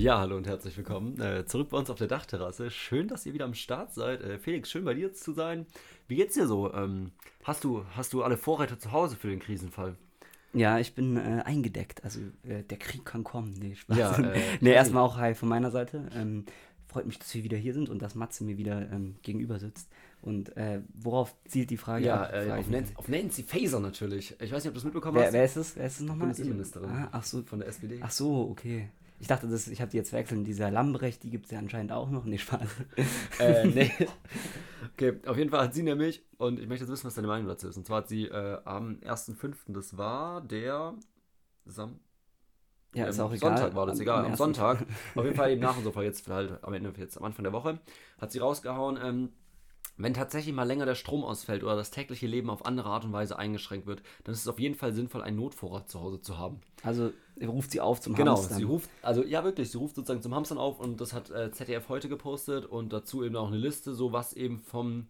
Ja, hallo und herzlich willkommen äh, zurück bei uns auf der Dachterrasse. Schön, dass ihr wieder am Start seid. Äh, Felix, schön bei dir zu sein. Wie geht's dir so? Ähm, hast, du, hast du alle Vorräte zu Hause für den Krisenfall? Ja, ich bin äh, eingedeckt. Also äh, der Krieg kann kommen. Nee, Spaß. Ja, äh, nee, erstmal auch hi von meiner Seite. Ähm, freut mich, dass wir wieder hier sind und dass Matze mir wieder ähm, gegenüber sitzt. Und äh, worauf zielt die Frage Ja, ab? Frage auf. Nancy, auf Nancy Faeser natürlich. Ich weiß nicht, ob du das mitbekommen wer, hast. wer ist es? Wer ist es nochmal? Bundesinnenministerin. Ah, ach so. Von der SPD. Ach so, okay. Ich dachte, das, ich habe die jetzt verwechselt. Dieser Lambrecht, die gibt es ja anscheinend auch noch. Nee, Spaß. Äh, nee. Okay, auf jeden Fall hat sie nämlich, und ich möchte jetzt wissen, was deine Meinung dazu ist. Und zwar hat sie äh, am 1.5., das war der Sam Ja, ist ähm, auch egal. Sonntag war das, Am- egal, am, ersten- Sonntag. Auf jeden Fall eben nach und so, jetzt halt am Ende, jetzt am Anfang der Woche, hat sie rausgehauen, ähm, wenn tatsächlich mal länger der Strom ausfällt oder das tägliche Leben auf andere Art und Weise eingeschränkt wird, dann ist es auf jeden Fall sinnvoll, einen Notvorrat zu Hause zu haben. Also ruft sie auf zum Genau, Hamstern. sie ruft, also ja wirklich, sie ruft sozusagen zum Hamstern auf und das hat äh, ZDF heute gepostet und dazu eben auch eine Liste, so was eben vom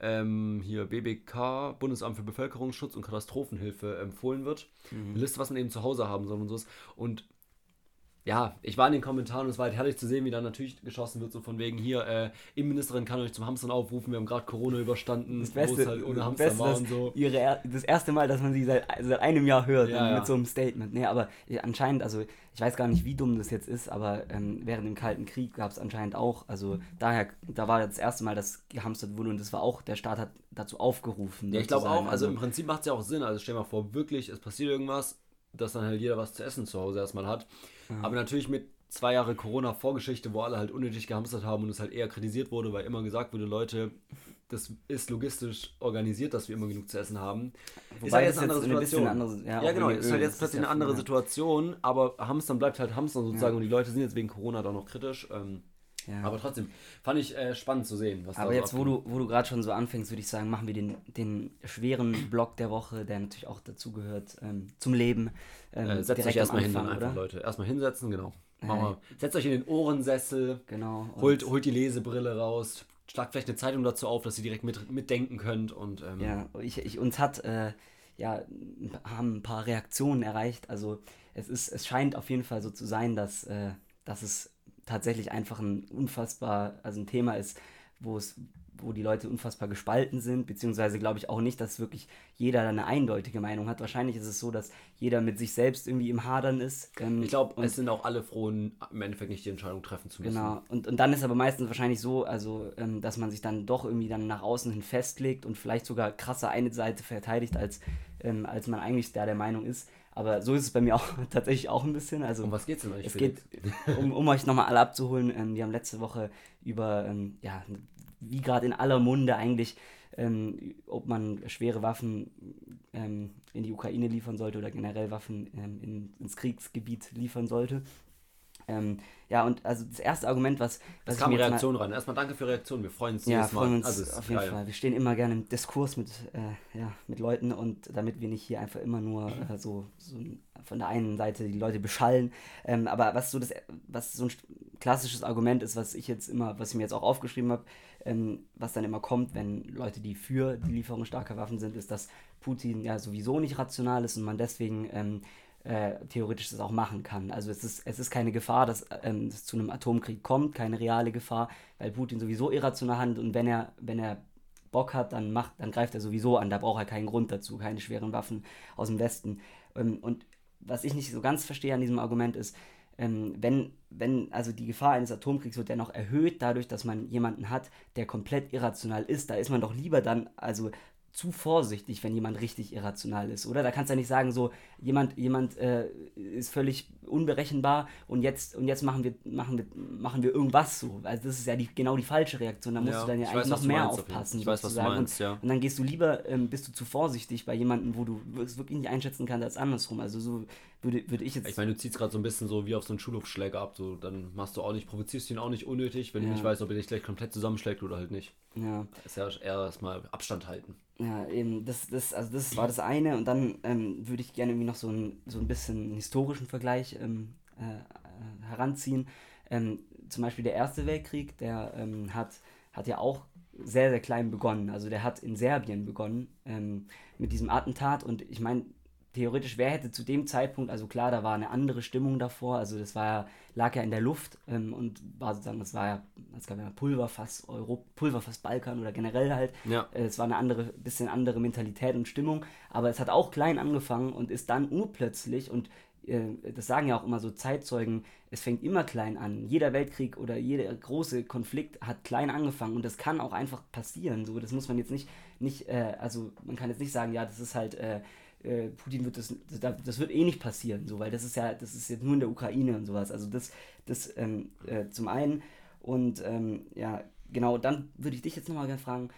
ähm, hier BBK, Bundesamt für Bevölkerungsschutz und Katastrophenhilfe empfohlen wird. Eine Liste, was man eben zu Hause haben soll und so. Und ja, ich war in den Kommentaren und es war halt herrlich zu sehen, wie dann natürlich geschossen wird, so von wegen hier, äh, Innenministerin kann euch zum Hamstern aufrufen, wir haben gerade Corona überstanden, Das Beste, es halt ohne das Hamster Beste war und so. ihre, das erste Mal, dass man sie seit, seit einem Jahr hört Ja, und ja. mit so einem Statement. Nee, aber anscheinend, also ich weiß gar nicht, wie dumm das jetzt ist, aber ähm, während dem Kalten Krieg gab es anscheinend auch, also daher, da war das erste Mal, dass gehamstert wurde und das war auch, der Staat hat dazu aufgerufen. Ja, ich glaube auch, also im Prinzip macht es ja auch Sinn. Also stell dir mal vor, wirklich, es passiert irgendwas, dass dann halt jeder was zu essen zu Hause erstmal hat. Aber natürlich mit zwei Jahre Corona-Vorgeschichte, wo alle halt unnötig gehamstert haben und es halt eher kritisiert wurde, weil immer gesagt wurde, Leute, das ist logistisch organisiert, dass wir immer genug zu essen haben. Wobei halt das jetzt ein bisschen eine andere- ja, Ja, genau, ist halt jetzt ist plötzlich ja eine andere ja. Situation, aber Hamstern bleibt halt Hamstern sozusagen und die Leute sind jetzt wegen Corona da noch kritisch. Ähm, Ja. Aber trotzdem, fand ich äh, spannend zu sehen, was Aber da jetzt, wo du, wo du gerade schon so anfängst, würde ich sagen, machen wir den, den schweren Block der Woche, der natürlich auch dazugehört, ähm, zum Leben. Ähm, Äh, setzt euch erstmal hin, einfach, oder? Leute. Erstmal hinsetzen, genau. Äh. Setzt euch in den Ohrensessel, Genau. holt, holt die Lesebrille raus, schlagt vielleicht eine Zeitung dazu auf, dass ihr direkt mit, mitdenken könnt und ähm, Ja, ich, ich, uns hat, äh, ja, haben ein paar Reaktionen erreicht. Also es ist, es scheint auf jeden Fall so zu sein, dass, äh, dass es tatsächlich einfach ein unfassbar, also ein Thema ist, wo es wo die Leute unfassbar gespalten sind, beziehungsweise glaube ich auch nicht, dass wirklich jeder da eine eindeutige Meinung hat. Wahrscheinlich ist es so, dass jeder mit sich selbst irgendwie im Hadern ist. Ähm, ich glaube, es sind auch alle froh, im Endeffekt nicht die Entscheidung treffen zu müssen. Genau. Und, und dann ist aber meistens wahrscheinlich so, also, ähm, dass man sich dann doch irgendwie dann nach außen hin festlegt und vielleicht sogar krasser eine Seite verteidigt, als, ähm, als man eigentlich da der Meinung ist. Aber so ist es bei mir auch tatsächlich auch ein bisschen. Also Um was geht's denn eigentlich? es geht, um, um euch nochmal alle abzuholen, ähm, wir haben letzte Woche über, ähm, ja, wie gerade in aller Munde eigentlich, ähm, ob man schwere Waffen ähm, in die Ukraine liefern sollte oder generell Waffen ähm, in, ins Kriegsgebiet liefern sollte. Ähm, ja, und also das erste Argument, was, was Es kam mir jetzt mal- Reaktion rein. Erstmal danke für Reaktion. Wir freuen uns ja, jedes Mal. freuen uns Also, auf jeden geil. Fall. Wir stehen immer gerne im Diskurs mit, äh, ja, mit Leuten und damit wir nicht hier einfach immer nur äh, so, so von der einen Seite die Leute beschallen. Ähm, aber was so das, was so ein klassisches Argument ist, was ich jetzt immer, was ich mir jetzt auch aufgeschrieben habe, ähm, was dann immer kommt, wenn Leute, die für die Lieferung starker Waffen sind, ist, dass Putin ja sowieso nicht rational ist und man deswegen ähm, äh, theoretisch das auch machen kann. Also es ist, es ist keine Gefahr, dass ähm, es zu einem Atomkrieg kommt, keine reale Gefahr, weil Putin sowieso irrational handelt und wenn er, wenn er Bock hat, dann macht, dann greift er sowieso an. Da braucht er keinen Grund dazu, keine schweren Waffen aus dem Westen. Ähm, und was ich nicht so ganz verstehe an diesem Argument ist, ähm, wenn, wenn, also die Gefahr eines Atomkriegs wird ja noch erhöht dadurch, dass man jemanden hat, der komplett irrational ist. Da ist man doch lieber dann, also zu vorsichtig, wenn jemand richtig irrational ist, oder? Da kannst du ja nicht sagen, so, jemand, jemand äh, ist völlig unberechenbar und jetzt, und jetzt machen wir, machen wir, machen wir irgendwas so. Also das ist ja die, genau die falsche Reaktion. Da musst Ja, du dann ja ich eigentlich weiß, noch mehr meinst, aufpassen. Ich weiß, was du meinst, und, ja. und dann gehst du lieber, ähm, bist du zu vorsichtig bei jemandem, wo du es wirklich nicht einschätzen kannst als andersrum. Also so würde, würde ich jetzt. Ich meine, du ziehst gerade so ein bisschen so wie auf so einen Schulhofschläger ab. So, dann machst du auch nicht, provozierst ihn auch nicht unnötig, wenn Ja. du nicht weißt, ob er dich gleich komplett zusammenschlägt oder halt nicht. Ja. Ist ja eher erstmal Abstand halten. Ja, eben, das, das, also das war das eine und dann ähm, würde ich gerne irgendwie noch so ein, so ein bisschen einen historischen Vergleich ähm, äh, äh, heranziehen. Ähm, zum Beispiel der Erste Weltkrieg, der ähm, hat, hat ja auch sehr, sehr klein begonnen. Also der hat in Serbien begonnen ähm, mit diesem Attentat und ich meine, theoretisch, wer hätte zu dem Zeitpunkt, also klar, da war eine andere Stimmung davor, also das war ja, lag ja in der Luft ähm, und war sozusagen, das war ja, es gab ja Pulverfass Europa, Pulverfass Balkan oder generell halt. Ja. Äh, es war eine andere, bisschen andere Mentalität und Stimmung, aber es hat auch klein angefangen und ist dann urplötzlich und äh, das sagen ja auch immer so Zeitzeugen, es fängt immer klein an. Jeder Weltkrieg oder jeder große Konflikt hat klein angefangen und das kann auch einfach passieren. So, das muss man jetzt nicht, nicht äh, also man kann jetzt nicht sagen, ja, das ist halt, äh, Putin wird das, das, wird eh nicht passieren, so, weil das ist ja, das ist jetzt nur in der Ukraine und sowas. Also das, das ähm, äh, zum einen. Und ähm, ja, genau, dann würde ich dich jetzt nochmal gerne fragen,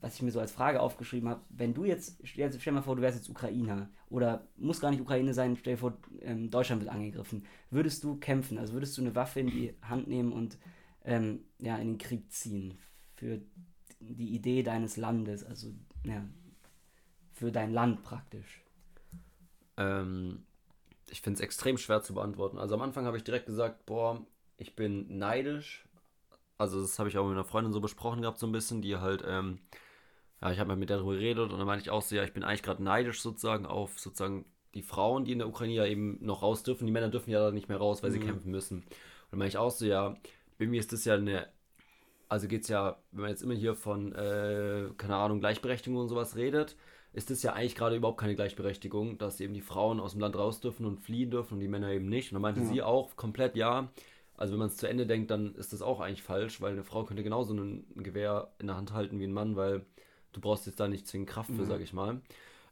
was ich mir so als Frage aufgeschrieben habe, wenn du jetzt, stell, stell mal vor, du wärst jetzt Ukrainer oder muss gar nicht Ukraine sein, stell dir vor, ähm, Deutschland wird angegriffen, würdest du kämpfen, also würdest du eine Waffe in die Hand nehmen und ähm, ja, in den Krieg ziehen für die Idee deines Landes, also ja, für dein Land praktisch? Ähm, ich finde es extrem schwer zu beantworten. Also am Anfang habe ich direkt gesagt, boah, ich bin neidisch. Also das habe ich auch mit einer Freundin so besprochen gehabt, so ein bisschen, die halt, ähm, ja, ich habe halt mit der darüber geredet und dann meinte ich auch so, ja, ich bin eigentlich gerade neidisch sozusagen auf sozusagen die Frauen, die in der Ukraine ja eben noch raus dürfen. Die Männer dürfen ja da nicht mehr raus, weil sie kämpfen müssen. Und dann meine ich auch so, ja, bei mir ist das ja eine, also geht es ja, wenn man jetzt immer hier von, äh, keine Ahnung, Gleichberechtigung und sowas redet, ist das ja eigentlich gerade überhaupt keine Gleichberechtigung, dass eben die Frauen aus dem Land raus dürfen und fliehen dürfen und die Männer eben nicht. Und dann meinte Ja. sie auch komplett ja. Also wenn man es zu Ende denkt, dann ist das auch eigentlich falsch, weil eine Frau könnte genauso ein Gewehr in der Hand halten wie ein Mann, weil du brauchst jetzt da nicht zwingend Kraft für, Ja. sag ich mal.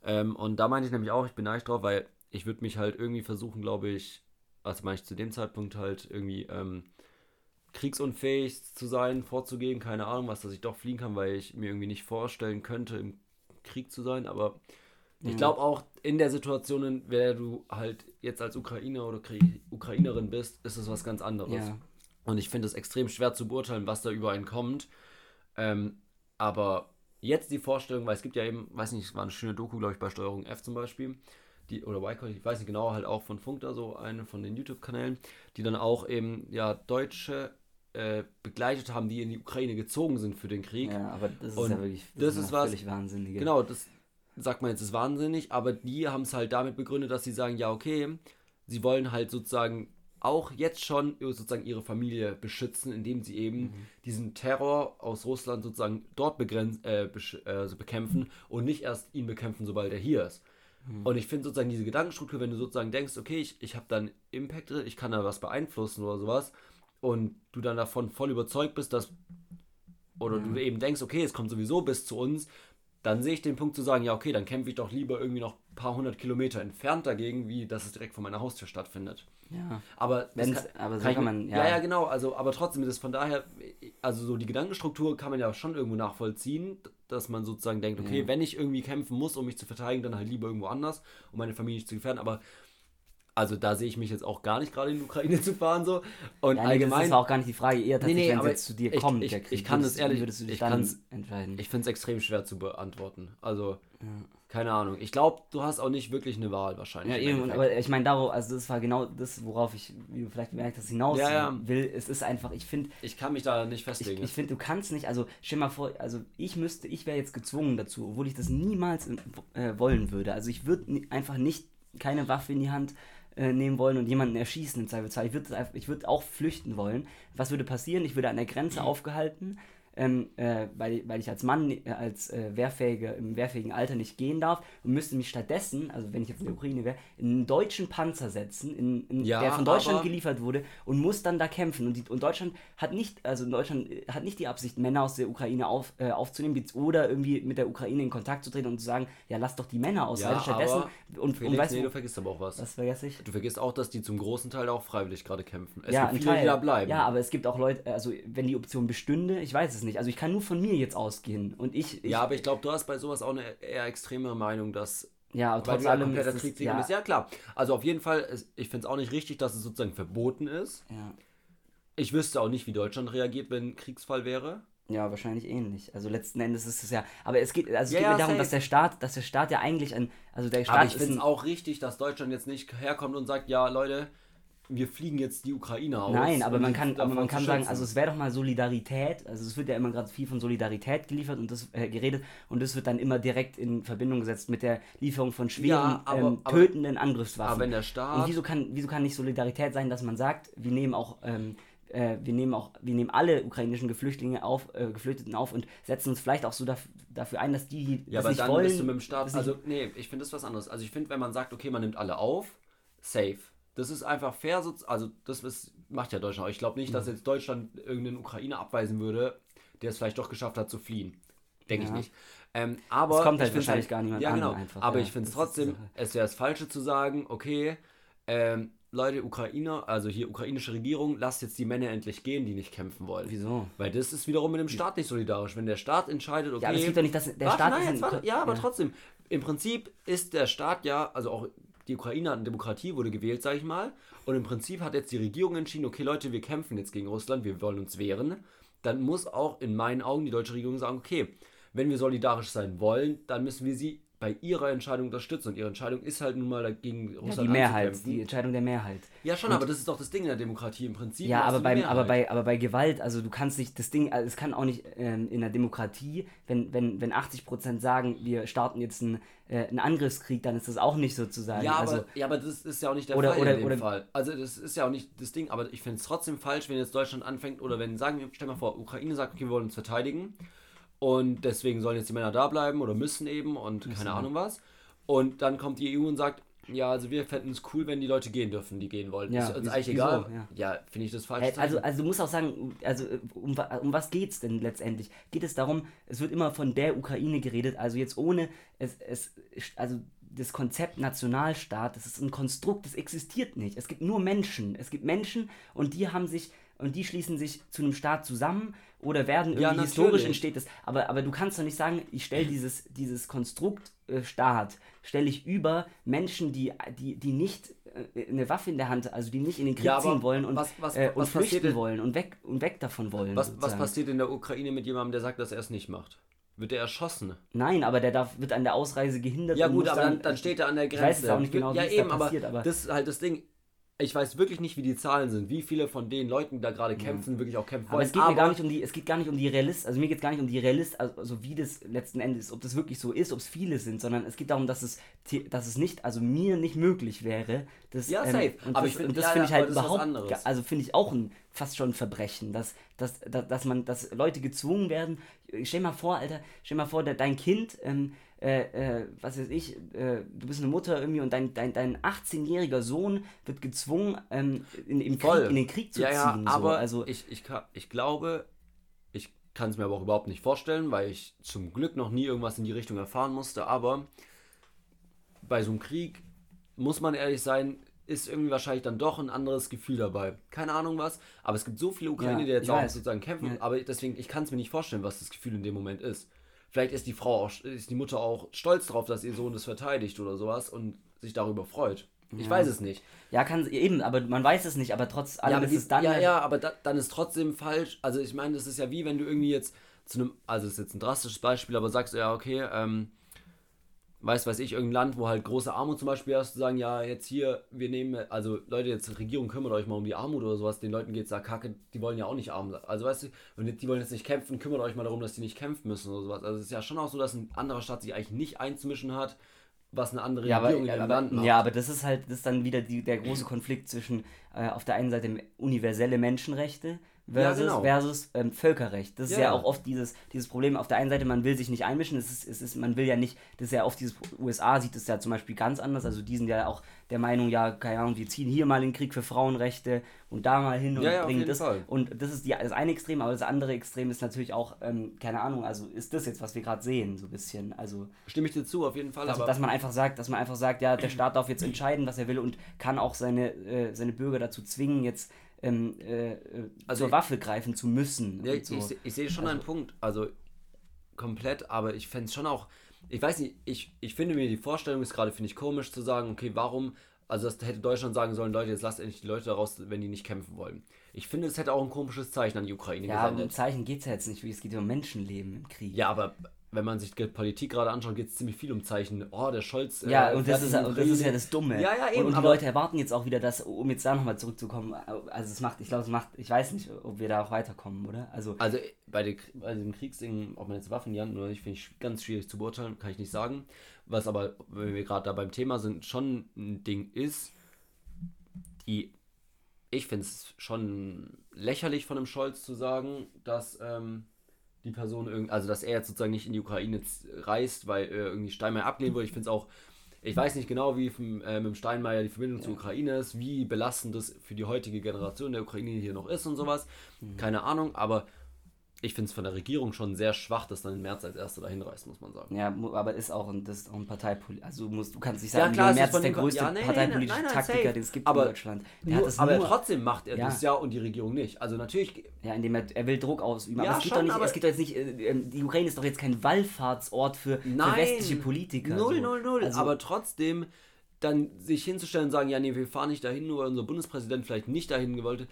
Ähm, und da meinte ich nämlich auch, ich bin neidisch drauf, weil ich würde mich halt irgendwie versuchen, glaube ich, also meine ich zu dem Zeitpunkt halt irgendwie ähm, kriegsunfähig zu sein, vorzugehen, keine Ahnung was, dass ich doch fliehen kann, weil ich mir irgendwie nicht vorstellen könnte, im Krieg zu sein, aber ich Ja. glaube auch in der Situation, in der du halt jetzt als Ukrainer oder Ukrainerin bist, ist es was ganz anderes. Ja, Und ich finde es extrem schwer zu beurteilen, was da über einen kommt. Ähm, aber jetzt die Vorstellung, weil es gibt ja eben, weiß nicht, es war eine schöne Doku, glaube ich, bei Steuerung F zum Beispiel, die, oder Y-Code, ich weiß nicht genau, halt auch von Funk da so, eine von den YouTube-Kanälen, die dann auch eben, ja, Deutsche äh, begleitet haben, die in die Ukraine gezogen sind für den Krieg. ja, aber das ist Und ja wirklich das ja ist was- völlig wahnsinnig. Genau, das sagt man jetzt ist wahnsinnig, aber die haben es halt damit begründet, dass sie sagen, ja, okay, sie wollen halt sozusagen auch jetzt schon sozusagen ihre Familie beschützen, indem sie eben diesen Terror aus Russland sozusagen dort begrenz äh, äh, also bekämpfen und nicht erst ihn bekämpfen, sobald er hier ist. Und ich finde sozusagen diese Gedankenstruktur, wenn du sozusagen denkst, okay, ich, ich habe da einen Impact drin, ich kann da was beeinflussen oder sowas und du dann davon voll überzeugt bist, dass oder Ja. du eben denkst, okay, es kommt sowieso bis zu uns, dann sehe ich den Punkt zu sagen, ja, okay, dann kämpfe ich doch lieber irgendwie noch ein paar hundert Kilometer entfernt dagegen, wie dass es direkt vor meiner Haustür stattfindet. Ja. Aber, Wenn's- aber so ich kann mir- man- ja. ja. ja, genau, also, aber trotzdem ist es von daher, also so die Gedankenstruktur kann man ja schon irgendwo nachvollziehen, dass man sozusagen denkt, okay, Ja. wenn ich irgendwie kämpfen muss, um mich zu verteidigen, dann halt lieber irgendwo anders, um meine Familie nicht zu gefährden, aber also da sehe ich mich jetzt auch gar nicht gerade in die Ukraine zu fahren so und Ja, nee, allgemein das war auch gar nicht die Frage, eher tatsächlich, nee, wenn es aber jetzt zu dir ich- kommt, ich- Krieg, ich kann das ehrlich- würdest du dich ich dann entscheiden? Ich finde es extrem schwer zu beantworten. Also, Ja. keine Ahnung. Ich glaube, du hast auch nicht wirklich eine Wahl wahrscheinlich. Ja, eben, aber ich meine, darauf, also das war genau das, worauf ich, wie du vielleicht gemerkt hast, hinaus Ja, ja. will. Es ist einfach, ich finde, ich kann mich da nicht ich, festlegen. ich finde, du kannst nicht, also stell mal vor, also ich müsste, ich wäre jetzt gezwungen dazu, obwohl ich das niemals äh, wollen würde. Also ich würde einfach nicht keine Waffe in die Hand äh, nehmen wollen und jemanden erschießen im Zweifelsfall. Ich würde ich würd auch flüchten wollen. Was würde passieren? Ich würde an der Grenze aufgehalten, ähm, äh, weil, weil ich als Mann, äh, als äh, wehrfähige, im wehrfähigen Alter nicht gehen darf und müsste mich stattdessen, also wenn ich jetzt in der Ukraine wäre, in einen deutschen Panzer setzen, in, in, Ja, der von Deutschland geliefert wurde und muss dann da kämpfen. Und, die, und Deutschland hat nicht, also Deutschland äh, hat nicht die Absicht, Männer aus der Ukraine auf, äh, aufzunehmen oder irgendwie mit der Ukraine in Kontakt zu treten und zu sagen, ja, lass doch die Männer aus. Ja, stattdessen, und, Felix, und weißt nee, du, vergisst aber auch was. was vergesse ich? Du vergisst auch, dass die zum großen Teil auch freiwillig gerade kämpfen. Es ja, gibt viele, Teil. die da bleiben. Ja, aber es gibt auch Leute, also wenn die Option bestünde, ich weiß es nicht. Also ich kann nur von mir jetzt ausgehen. Und ich, ich ja, aber ich glaube, du hast bei sowas auch eine eher extreme Meinung, dass ja, weil trotz allem ist es, ja, bist. Ja, klar. Also auf jeden Fall, ich finde es auch nicht richtig, dass es sozusagen verboten ist. ja. Ich wüsste auch nicht, wie Deutschland reagiert, wenn ein Kriegsfall wäre. Ja, wahrscheinlich ähnlich. Also letzten Endes ist es ja. Aber es geht, also es Ja, geht mir darum, dass der Staat, dass der Staat ja eigentlich ein. Also der Staat Aber ich ist finde es auch richtig, dass Deutschland jetzt nicht herkommt und sagt, ja, Leute, wir fliegen jetzt die Ukraine aus. Nein, aber man kann, aber man kann sagen, also es wäre doch mal Solidarität, also es wird ja immer gerade viel von Solidarität geliefert und das äh, geredet und das wird dann immer direkt in Verbindung gesetzt mit der Lieferung von schweren, Ja, aber- ähm, aber- tötenden Angriffswaffen. aber wenn der und Staat. wieso kann, wieso kann nicht Solidarität sein, dass man sagt, wir nehmen auch ähm, äh, wir nehmen auch, wir nehmen alle ukrainischen Geflüchtlinge auf, äh, Geflüchteten auf und setzen uns vielleicht auch so daf dafür ein, dass die Ja, das aber nicht dann wollen. bist du mit dem Staat. Also, nee, ich finde das was anderes. Also, ich finde, wenn man sagt, okay, man nimmt alle auf, safe. Das ist einfach fair. so- Also, das ist, macht ja Deutschland. Ich glaube nicht, dass Mhm. jetzt Deutschland irgendeinen Ukrainer abweisen würde, der es vielleicht doch geschafft hat zu fliehen. Denke ich Ja. nicht. Ähm, aber Es kommt halt ich wahrscheinlich gar niemand Ja, an genau. einfach, aber ja. ich finde es trotzdem, es wäre das Falsche zu sagen, okay, ähm, Leute, Ukrainer, also hier ukrainische Regierung, lasst jetzt die Männer endlich gehen, die nicht kämpfen wollen. Wieso? Weil das ist wiederum mit dem Staat nicht solidarisch. Wenn der Staat entscheidet, okay. Ja, aber es gibt doch nicht, dass der Warte, Staat nein, ist jetzt warte, ja, aber ja. trotzdem. Im Prinzip ist der Staat ja, also auch die Ukraine hat eine Demokratie, wurde gewählt, sage ich mal. Und im Prinzip hat jetzt die Regierung entschieden, okay Leute, wir kämpfen jetzt gegen Russland, wir wollen uns wehren. Dann muss auch in meinen Augen die deutsche Regierung sagen, okay, wenn wir solidarisch sein wollen, dann müssen wir sie bei ihrer Entscheidung unterstützen. Und ihre Entscheidung ist halt nun mal dagegen Ja, Russland die Mehrheit, die Entscheidung der Mehrheit. Ja, schon, aber das ist doch das Ding in der Demokratie im Prinzip. Ja, aber, beim, aber, bei, aber bei Gewalt, also du kannst nicht, das Ding, also es kann auch nicht ähm, in der Demokratie, wenn, wenn, wenn 80% sagen, wir starten jetzt einen, äh, einen Angriffskrieg, dann ist das auch nicht sozusagen. Ja, also, aber, ja, aber das ist ja auch nicht der Oder- Fall oder- in dem oder- Fall. Also das ist ja auch nicht das Ding, aber ich finde es trotzdem falsch, wenn jetzt Deutschland anfängt oder wenn, sagen wir, stell mal vor, Ukraine sagt, okay, wir wollen uns verteidigen und deswegen sollen jetzt die Männer da bleiben oder müssen eben und keine Ahnung was. Und dann kommt die EU und sagt, ja, also wir fänden es cool, wenn die Leute gehen dürfen, die gehen wollen. Ja, ist uns eigentlich egal. Ja. Ja, finde ich das falsch. Also, also du musst auch sagen, also um, um was geht es denn letztendlich? Geht es darum, es wird immer von der Ukraine geredet, also jetzt ohne es, es also das Konzept Nationalstaat, das ist ein Konstrukt, das existiert nicht. Es gibt nur Menschen. Es gibt Menschen und die haben sich und die schließen sich zu einem Staat zusammen oder werden irgendwie Ja, historisch entsteht das. Aber, aber du kannst doch nicht sagen, ich stelle dieses, dieses Konstrukt äh, Staat, stelle ich über Menschen, die, die, die nicht äh, eine Waffe in der Hand, also die nicht in den Krieg Ja, ziehen wollen und, was- was- äh, und was passiert flüchten denn- wollen und weg, und weg davon wollen. was, was passiert in der Ukraine mit jemandem, der sagt, dass er es nicht macht? Wird er erschossen? Nein, aber der darf, wird an der Ausreise gehindert. Ja gut, aber dann, dann steht er an der Ich Grenze. weiß jetzt auch nicht genau, ja, wie es eben, da passiert, aber aber das ist halt das Ding. Ich weiß wirklich nicht, wie die Zahlen sind, wie viele von den Leuten, die da gerade kämpfen, wirklich auch kämpfen Aber wollen. es geht mir gar nicht um die, es geht gar nicht um die Realist, also mir geht es gar nicht um die Realist, also, also wie das letzten Endes, ob das wirklich so ist, ob es viele sind, sondern es geht darum, dass es, dass es nicht, also mir nicht möglich wäre, das, Ja, safe. und Aber das, ich find- und das ja, finde ja, ich halt aber überhaupt, also finde ich auch ein, fast schon ein Verbrechen, dass, dass, dass, dass man, dass Leute gezwungen werden, stell mal vor, Alter, stell mal vor, de- dein Kind, ähm, äh, äh, was weiß ich, äh, du bist eine Mutter irgendwie und dein, dein, dein 18-jähriger Sohn wird gezwungen, ähm, in, im Voll. Krieg, in den Krieg zu ja, ja, ziehen. aber so. also, ich, ich, ich glaube, ich kann es mir aber auch überhaupt nicht vorstellen, weil ich zum Glück noch nie irgendwas in die Richtung erfahren musste, aber bei so einem Krieg, muss man ehrlich sein, ist irgendwie wahrscheinlich dann doch ein anderes Gefühl dabei. Keine Ahnung was, aber es gibt so viele Ukrainer, Ja, die jetzt auch weiß. sozusagen kämpfen, Ja. aber deswegen, ich kann es mir nicht vorstellen, was das Gefühl in dem Moment ist. Vielleicht ist die Frau auch, ist die Mutter auch stolz drauf, dass ihr Sohn das verteidigt oder sowas und sich darüber freut. Ich Ja. weiß es nicht. Ja, kann eben, aber man weiß es nicht, aber trotz allem Ja, aber ist die, es dann. ja, halt- ja, aber da, dann ist trotzdem falsch. Also ich meine, das ist ja wie wenn du irgendwie jetzt zu einem, also das ist jetzt ein drastisches Beispiel, aber sagst du ja, okay, ähm, weiß, weiß ich, irgendein Land, wo halt große Armut zum Beispiel hast, zu sagen, ja, jetzt hier, wir nehmen, also Leute, jetzt Regierung kümmert euch mal um die Armut oder sowas, den Leuten geht's da kacke, die wollen ja auch nicht arm sein. Also weißt du, und die wollen jetzt nicht kämpfen, kümmert euch mal darum, dass die nicht kämpfen müssen oder sowas. Also es ist ja schon auch so, dass ein anderer Staat sich eigentlich nicht einzumischen hat, was eine andere ja, aber, Regierung in dem aber, Land macht. ja, aber das ist halt, das ist dann wieder die, der große Konflikt zwischen äh, auf der einen Seite universelle Menschenrechte versus, genau. versus ähm, Völkerrecht. Das ist Ja. ja auch oft dieses, dieses Problem. Auf der einen Seite, man will sich nicht einmischen, es ist, es ist, man will ja nicht, das ist ja oft dieses, USA sieht es ja zum Beispiel ganz anders, also die sind ja auch der Meinung, ja, keine Ahnung, wir ziehen hier mal den Krieg für Frauenrechte und da mal hin und Ja, ja, bringen das. Fall. Und das ist die, das eine Extrem, aber das andere Extrem ist natürlich auch, ähm, keine Ahnung, also ist das jetzt, was wir gerade sehen, so ein bisschen. Also Stimme ich dir zu, auf jeden Fall. also, aber dass man einfach sagt, dass man einfach sagt, ja, der Staat darf jetzt entscheiden, was er will und kann auch seine, äh, seine Bürger dazu zwingen, jetzt ähm, äh, Also zur Waffe greifen zu müssen. Ja, so. ich, ich sehe schon einen Punkt, also komplett, aber ich fände es schon auch, ich weiß nicht, ich, ich finde mir die Vorstellung ist gerade, finde ich komisch zu sagen, okay, warum, also das hätte Deutschland sagen sollen, Leute, jetzt lasst endlich die Leute daraus, wenn die nicht kämpfen wollen. Ich finde, es hätte auch ein komisches Zeichen an die Ukraine Ja, um gesendet. Zeichen geht es ja jetzt nicht, wie es geht um Menschenleben im Krieg. Ja, aber wenn man sich die Politik gerade anschaut, geht es ziemlich viel um Zeichen. Oh, der Scholz. Ja, äh, und das, ist, und das ist ja das Dumme. Ja, ja, eben, Und, und die Leute erwarten jetzt auch wieder, dass, um jetzt da nochmal zurückzukommen, also es macht, ich glaube, es macht, ich weiß nicht, ob wir da auch weiterkommen, oder? Also, Also bei, der, bei dem Kriegsding, ob man jetzt Waffen jagen oder nicht, finde ich ganz schwierig zu beurteilen, kann ich nicht sagen. Was aber, wenn wir gerade da beim Thema sind, schon ein Ding ist, die, ich finde es schon lächerlich von dem Scholz zu sagen, dass ähm, die Person irgend, also dass er jetzt sozusagen nicht in die Ukraine reist, weil äh, irgendwie Steinmeier ablehnen würde. Ich finde es auch, ich weiß nicht genau, wie vom, äh, mit dem Steinmeier die Verbindung zur Ukraine ist, wie belastend das für die heutige Generation der Ukraine hier noch ist und sowas. Keine Ahnung, aber ich finde es von der Regierung schon sehr schwach, dass dann im März als Erster dahin reist, muss man sagen. ja, aber ist auch ein, das ist auch ein Parteipolitiker, also du, musst, du kannst nicht Ja, sagen, klar, Jürgen es ist der größte ja, nee, parteipolitische nein, nein, Taktiker, safe. den es gibt Aber in Deutschland. Der Nur, hat das aber nur, trotzdem macht er Ja. das ja und die Regierung nicht. Also natürlich, ja, indem er, er will Druck ausüben. Ja, aber es geht schon, doch nicht, aber- es geht doch jetzt nicht, äh, ähm, die Ukraine ist doch jetzt kein Wallfahrtsort für, für Nein. westliche Politiker. Null, so. null, null. Also, aber trotzdem dann sich hinzustellen und sagen, ja, nee, wir fahren nicht dahin, nur weil unser Bundespräsident vielleicht nicht dahin gewollt.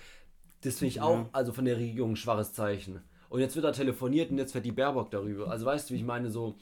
Das finde ich auch, also von der Regierung ein schwaches Zeichen. Und jetzt wird da telefoniert und jetzt fährt die Baerbock darüber. Also weißt du, wie ich meine, so,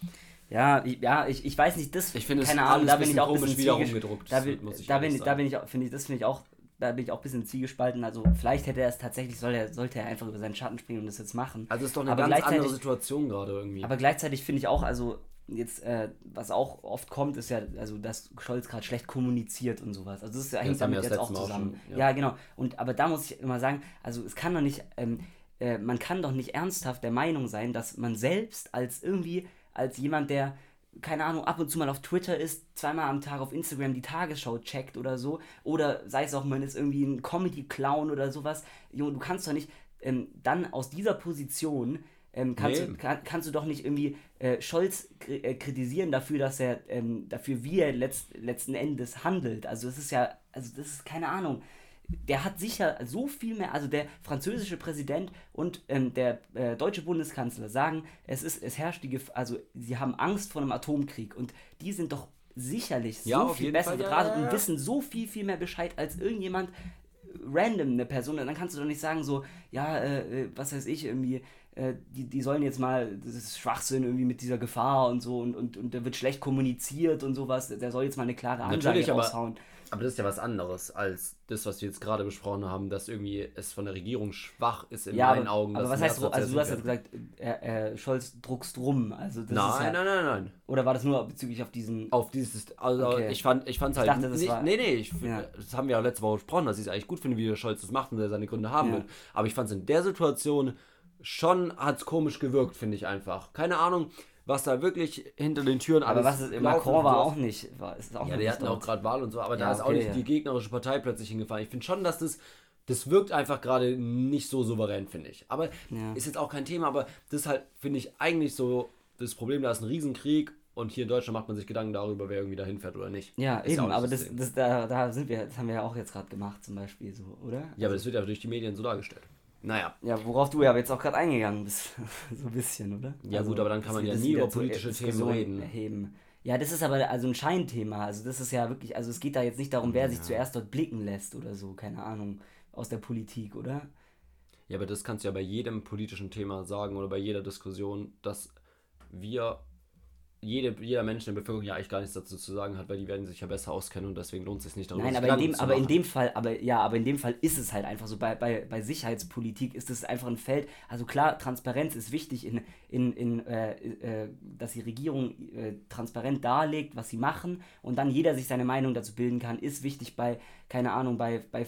Ja, ich, ja, ich, ich weiß nicht, das, Ich finde es keine Ahnung, da bin ich auch ein komisch bisschen wieder rumgedruckt, Da bin, ich da bin, da bin ich, auch- finde ich, das finde ich auch, da bin ich auch ein bisschen zwiegespalten. Also vielleicht hätte er es tatsächlich, soll er, sollte er einfach über seinen Schatten springen und das jetzt machen. also es ist doch eine Aber ganz andere Situation gerade irgendwie. Aber gleichzeitig finde ich auch, also jetzt, äh, was auch oft kommt, ist ja, also dass Scholz gerade schlecht kommuniziert und sowas. Also das ist, hängt das haben damit jetzt auch zusammen. schon, ja. ja. genau. Und aber da muss ich immer sagen, also es kann doch nicht, ähm, äh, man kann doch nicht ernsthaft der Meinung sein, dass man selbst als irgendwie, als jemand, der keine Ahnung, ab und zu mal auf Twitter ist, zweimal am Tag auf Instagram die Tagesschau checkt oder so, oder sei es auch, man ist irgendwie ein Comedy-Clown oder sowas, jo, du kannst doch nicht ähm, dann aus dieser Position ähm, kannst, Nee. du, kann, kannst du doch nicht irgendwie äh, Scholz äh, kritisieren dafür, dass er ähm, dafür wie er letzt, letzten Endes handelt. Also das ist ja, also das ist keine Ahnung. Der hat sicher so viel mehr, also der französische Präsident und ähm, der äh, deutsche Bundeskanzler sagen, es ist, es herrscht die Gef also sie haben Angst vor einem Atomkrieg und die sind doch sicherlich Ja, so viel besser Fall, ja, ja, ja. und wissen so viel, viel mehr Bescheid als irgendjemand random eine Person, und dann kannst du doch nicht sagen so, ja, äh, äh, was weiß ich, irgendwie, äh, die, die sollen jetzt mal, das ist Schwachsinn irgendwie mit dieser Gefahr und so und, und, und da wird schlecht kommuniziert und sowas, der soll jetzt mal eine klare Ansage Natürlich, raushauen. Aber das ist ja was anderes als das, was wir jetzt gerade besprochen haben, dass irgendwie es von der Regierung schwach ist in Ja, meinen aber, Augen. aber was heißt, also du hast jetzt gesagt, äh, äh, Scholz druckst rum, also das ist Nein, ja, nein, nein, nein. oder war das nur bezüglich auf diesen, Auf dieses, also Okay. ich fand, ich fand's Ich halt dachte, das nicht, war- nee, nee, ich, Ja. das haben wir ja letzte Woche besprochen, dass ich es eigentlich gut finde, wie der Scholz das macht und er seine Gründe haben Ja. wird. Aber ich fand es in der Situation schon, hat's komisch gewirkt, finde ich einfach. Keine Ahnung, was da wirklich hinter den Türen aber alles was ist, Macron war auch nicht, war, ist auch Ja, die nicht hatten auch gerade Wahl und so, aber Ja, da ist auch okay, nicht ja. die gegnerische Partei plötzlich hingefahren. Ich finde schon, dass das, das wirkt einfach gerade nicht so souverän, finde ich. Aber Ja. ist jetzt auch kein Thema, aber das ist halt, finde ich, eigentlich so das Problem, da ist ein Riesenkrieg und hier in Deutschland macht man sich Gedanken darüber, wer irgendwie dahin fährt oder nicht. Ja, Ist eben, auch nicht aber das das, das, da, da sind wir, das haben wir ja auch jetzt gerade gemacht, zum Beispiel so, oder? Ja, aber das wird ja durch die Medien so dargestellt. Naja. Ja, worauf du ja jetzt auch gerade eingegangen bist, so ein bisschen, oder? Ja, gut, aber dann kann man ja nie über politische Themen reden. Erheben. Ja, das ist aber also ein Scheinthema. Also das ist ja wirklich, also es geht da jetzt nicht darum, wer sich zuerst dort blicken lässt oder so, keine Ahnung, aus der Politik, oder? Ja, aber das kannst du ja bei jedem politischen Thema sagen oder bei jeder Diskussion, dass wir, jede, jeder Mensch in der Bevölkerung ja eigentlich gar nichts dazu zu sagen hat, weil die werden sich ja besser auskennen und deswegen lohnt es sich nicht darüber Nein, aber in dem, zu aber in dem Fall, aber ja, aber in dem Fall ist es halt einfach so. Bei, bei, bei Sicherheitspolitik ist es einfach ein Feld. Also klar, Transparenz ist wichtig, in, in, in, äh, äh, dass die Regierung äh, transparent darlegt, was sie machen und dann jeder sich seine Meinung dazu bilden kann, ist wichtig bei, keine Ahnung, bei, bei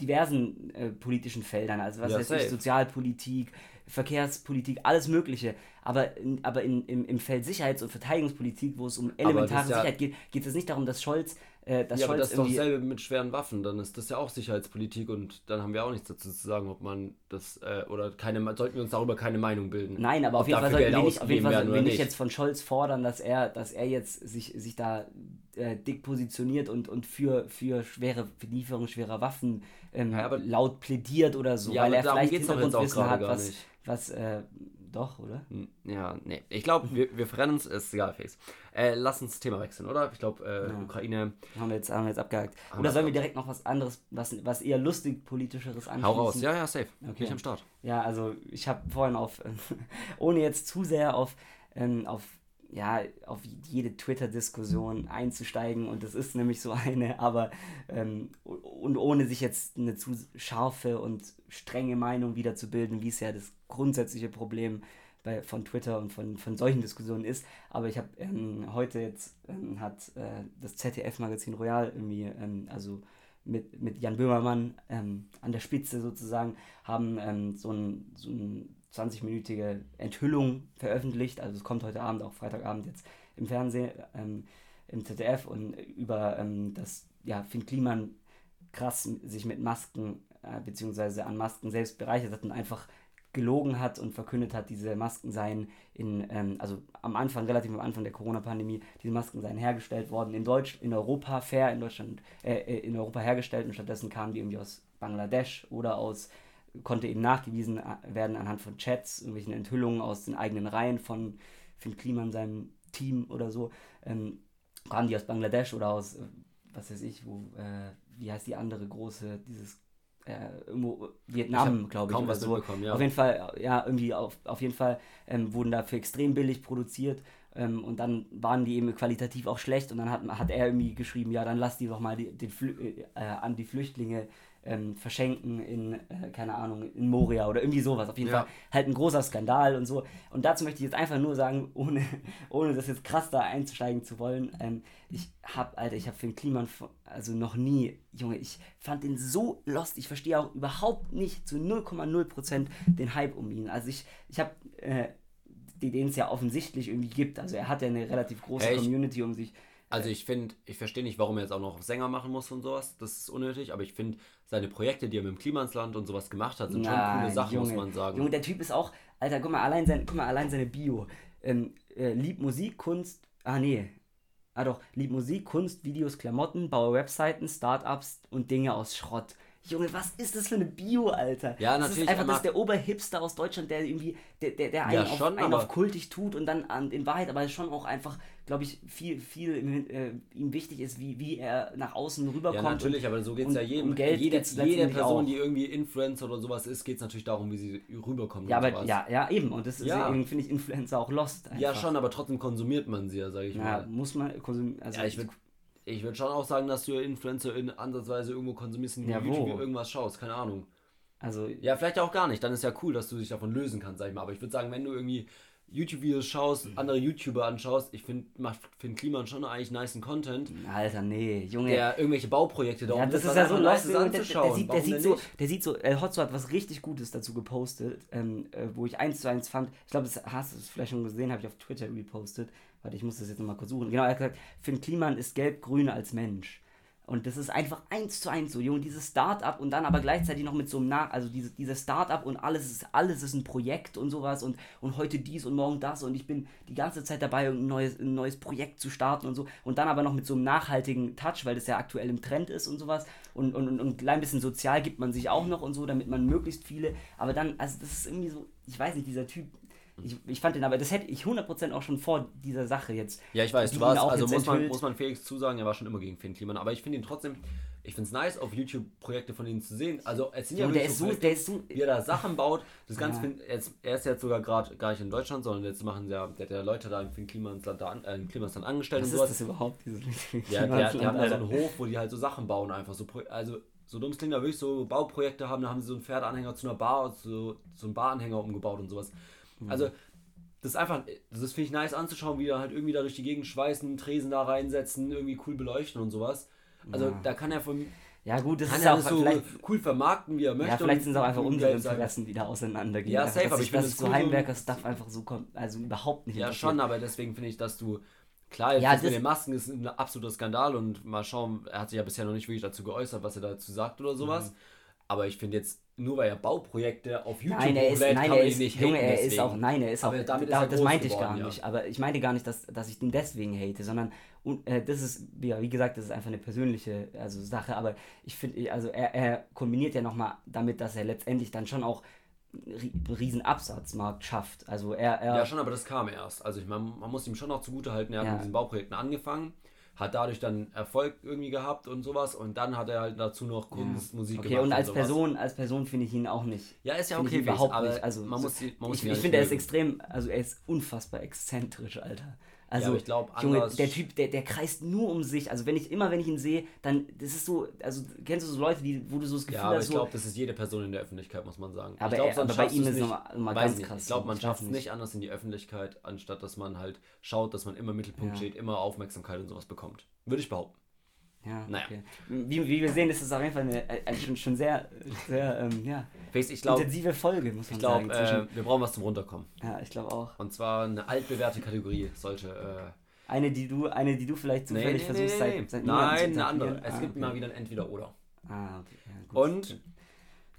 diversen äh, politischen Feldern. Also was Ja, weiß ich. Sozialpolitik, Verkehrspolitik, alles Mögliche. Aber, in, aber in, im, im Feld Sicherheits- und Verteidigungspolitik, wo es um elementare ja- Sicherheit geht, geht es nicht darum, dass Scholz, äh, dass Ja, aber das ist doch dasselbe mit schweren Waffen. Dann ist das ja auch Sicherheitspolitik und dann haben wir auch nichts dazu zu sagen, ob man das äh, oder keine sollten wir uns darüber keine Meinung bilden. Nein, aber auf jeden Fall sollten wir nicht, auf jeden Fall sollten wir nicht jetzt von Scholz fordern, dass er, dass er jetzt sich, sich da äh, dick positioniert und, und für, für schwere, für Lieferung schwerer Waffen ähm, Ja, aber- laut plädiert oder so, Ja, weil er vielleicht Hintergrundwissen hat, was, was äh, Doch, oder? Ja, nee. Ich glaube, wir, wir verrennen uns, ist egal, Felix. Äh, lass uns das Thema wechseln, oder? Ich glaube, äh, Ja. Ukraine. Haben wir jetzt, haben wir jetzt abgehakt. Haben Oder sollen wir direkt noch was anderes, was, was eher lustig politischeres anschließen? Hau raus. Ja, ja, safe. Bin Okay. ich am Start. Ja, also ich habe vorhin auf, ohne jetzt zu sehr auf, ähm, auf, ja, auf jede Twitter-Diskussion einzusteigen und das ist nämlich so eine, aber ähm, und ohne sich jetzt eine zu scharfe und strenge Meinung wiederzubilden, wie es ja das grundsätzliche Problem bei, von Twitter und von, von solchen Diskussionen ist. Aber ich habe ähm, heute jetzt ähm, hat äh, das ZDF-Magazin Royal irgendwie, ähm, also mit, mit Jan Böhmermann ähm, an der Spitze sozusagen, haben ähm, so ein, so ein 20-minütige Enthüllung veröffentlicht. Also es kommt heute Abend, auch Freitagabend jetzt im Fernsehen, ähm, im ZDF und über ähm, das, ja, Finn Kliman krass sich mit Masken äh, beziehungsweise an Masken selbst bereichert hat und einfach gelogen hat und verkündet hat, diese Masken seien in, ähm, also am Anfang, relativ am Anfang der Corona-Pandemie, diese Masken seien hergestellt worden in Deutsch, in Europa, fair in Deutschland, äh, äh, in Europa hergestellt und stattdessen kamen die irgendwie aus Bangladesch oder aus, konnte eben nachgewiesen äh, werden anhand von Chats, irgendwelchen Enthüllungen aus den eigenen Reihen von Finn Kliman, seinem Team oder so, ähm, kamen die aus Bangladesch oder aus, äh, was weiß ich, wo, äh, wie heißt die andere große, dieses äh, irgendwo Vietnam, glaube ich, Kaum oder was so. ja. Auf jeden Fall, ja, irgendwie auf, auf jeden Fall ähm, wurden dafür extrem billig produziert ähm, und dann waren die eben qualitativ auch schlecht und dann hat, hat er irgendwie geschrieben, ja, dann lass die doch mal die, den Flü äh, äh, an die Flüchtlinge ähm, verschenken in, äh, keine Ahnung, in Moria oder irgendwie sowas. Auf jeden Ja. Fall halt ein großer Skandal und so. Und dazu möchte ich jetzt einfach nur sagen, ohne, ohne das jetzt krass da einsteigen zu wollen, ähm, ich hab, Alter, ich habe für den Kliman, also noch nie, Junge, ich fand den so lost, ich verstehe auch überhaupt nicht zu 0,0% den Hype um ihn. Also ich, ich habe, äh, die- den es ja offensichtlich irgendwie gibt, also er hat ja eine relativ große ich- Community um sich. Also ich finde, ich verstehe nicht, warum er jetzt auch noch Sänger machen muss und sowas. Das ist unnötig, aber ich finde, seine Projekte, die er mit dem Klimansland und sowas gemacht hat, sind schon Nein, coole Sachen, muss Junge. man sagen. Junge, der Typ ist auch, Alter, guck mal, allein, sein, guck mal, allein seine Bio. Ähm, äh, liebt Musik, Kunst, ah nee, ah doch, liebt Musik, Kunst, Videos, Klamotten, baue Webseiten, Startups und Dinge aus Schrott. Junge, was ist das für eine Bio, Alter? Ja, das natürlich, Ist einfach das der Oberhipster aus Deutschland, der irgendwie, der, der, der einen, Ja, auf, schon, einen aber- auf kultig tut und dann an, in Wahrheit aber schon auch einfach, glaube ich, viel, viel im, äh, ihm wichtig ist, wie, wie er nach außen rüberkommt. ja, natürlich, aber so geht es und ja jedem. um Geld jede, jede Person, auch. die irgendwie Influencer oder sowas ist, geht es natürlich darum, wie sie rüberkommt. Ja, und aber sowas. ja, ja, eben. Und das ist Ja. finde ich, Influencer auch lost. Ja, einfach. schon, aber trotzdem konsumiert man sie ja, sage ich Ja, mal. muss man konsumieren. Also Ja, ich würde ich würd schon auch sagen, dass du Influencer in ansatzweise irgendwo konsumierst, in Ja, wo? YouTube irgendwas schaust, keine Ahnung. also Ja, vielleicht auch gar nicht. Dann ist ja cool, dass du dich davon lösen kannst, sag ich mal. Aber ich würde sagen, wenn du irgendwie YouTube-Videos schaust, andere YouTuber anschaust, ich finde, Finn Kliman schon eigentlich niceen Content, Alter, nee, Junge. der irgendwelche Bauprojekte da ja, das ist ja so nice Der, der, der, anzuschauen. sieht, der sieht so, der sieht so, äh, Hotzo hat was richtig Gutes dazu gepostet, ähm, äh, wo ich eins zu eins fand. Ich glaube, das hast du es vielleicht schon gesehen, habe ich auf Twitter repostet. Warte, ich muss das jetzt nochmal kurz suchen. Genau, er hat gesagt, Finn Kliman ist gelb-grün als Mensch. Und das ist einfach eins zu eins so, Junge, dieses Start-up und dann aber gleichzeitig noch mit so einem Nach, also diese, dieses Start-up und alles ist, alles ist ein Projekt und sowas und, und heute dies und morgen das und ich bin die ganze Zeit dabei, ein neues, ein neues Projekt zu starten und so und dann aber noch mit so einem nachhaltigen Touch, weil das ja aktuell im Trend ist und sowas und, und, und, und ein klein bisschen sozial gibt man sich auch noch und so, damit man möglichst viele, aber dann, also das ist irgendwie so, ich weiß nicht, dieser Typ, ich, ich fand den aber, das hätte ich 100% auch schon vor dieser Sache jetzt. Ja, ich weiß, du warst, auch also muss man, enthüllt. muss man Felix zusagen, er war schon immer gegen Finn Kliman. Aber ich finde ihn trotzdem, ich finde es nice, auf YouTube Projekte von ihm zu sehen. Also, es sind ja Und der ist so, der ist so, wie er da Sachen baut. Das Ganze, Ja. find, jetzt, er ist jetzt sogar gerade gar nicht in Deutschland, sondern jetzt machen ja, der hat ja Leute da in Finn Klimansland, da äh, in Klimansland angestellt was und ist das überhaupt, dieses Ja, der, die haben da so Alter. einen Hof, wo die halt so Sachen bauen, einfach so, also so dumm es klingt, da wirklich so Bauprojekte haben, da haben sie so einen Pferdeanhänger zu einer Bar, so, so einen Baranhänger umgebaut und sowas. Mhm. Also, das ist einfach, das ist, finde ich, nice anzuschauen, wie da halt irgendwie da durch die Gegend schweißen, Tresen da reinsetzen, irgendwie cool beleuchten und sowas. Also, Ja. da kann er von, Ja, gut, das kann ist er auch das so cool vermarkten, wie er möchte. Ja, vielleicht sind es auch einfach unsere. Interessen, die da auseinandergehen. Ja, safe, aber ich, finde dass es so Heimwerker-Stuff einfach so kommt, also überhaupt nicht Ja, schon, aber deswegen finde ich, dass du. Klar, jetzt Ja, das mit das- den Masken ist ein absoluter Skandal und mal schauen, er hat sich ja bisher noch nicht wirklich dazu geäußert, was er dazu sagt oder sowas. Aber ich finde jetzt, nur weil er Bauprojekte auf YouTube Nein, er ist, hochlädt, nein, er ihn ist, nicht Junge, er ist auch, nein, er ist auch, damit ist da, er das meinte ich geworden, gar ja. nicht, aber ich meinte gar nicht, dass, dass ich den deswegen hate, sondern, und, äh, das ist, ja, wie gesagt, das ist einfach eine persönliche also, Sache, aber ich finde, also er, er kombiniert ja nochmal damit, dass er letztendlich dann schon auch ri- riesen Absatzmarkt schafft. Also er, er Ja, schon, aber das kam erst. Also ich meine, man muss ihm schon noch zugute halten, er hat Ja. mit diesen Bauprojekten angefangen, hat dadurch dann Erfolg irgendwie gehabt und sowas und dann hat er halt dazu noch Kunst, Musik okay, und als sowas. Person, als Person finde ich ihn auch nicht. Ja, ist ja okay, überhaupt aber nicht. Also man muss, man muss ich ja ich finde, er ist extrem, also er ist unfassbar exzentrisch, Alter. Also, aber ich glaub, Junge, der Typ, der, der kreist nur um sich. Also wenn ich immer, wenn ich ihn sehe, dann, das ist so, also kennst du so Leute, die, wo du so das Gefühl Ja, aber hast, ich so, glaube, das ist jede Person in der Öffentlichkeit, muss man sagen. Aber glaub, er- sonst aber bei ihm ist es nicht. noch mal- noch mal Weiß ganz nicht. krass Ich glaube, so. man schafft es nicht. anders in die Öffentlichkeit, anstatt dass man halt schaut, dass man immer Mittelpunkt Ja. steht, immer Aufmerksamkeit und sowas bekommt. Würde ich behaupten. ja, Naja. okay. Wie, wie wir sehen, ist es auf jeden Fall eine, eine schon, schon sehr, sehr ähm, ja, Ich glaube, intensive Folge, muss man ich glaub, sagen. äh, wir brauchen was zum Runterkommen. ja, ich glaube auch. Und zwar eine altbewährte Kategorie sollte. Äh, Eine, die du, eine, die du vielleicht zufällig versuchst seit, seit Monaten Nein, eine andere. Es Ah, gibt okay. mal wieder ein Entweder-Oder. Ah, okay. Ja, gut. Und.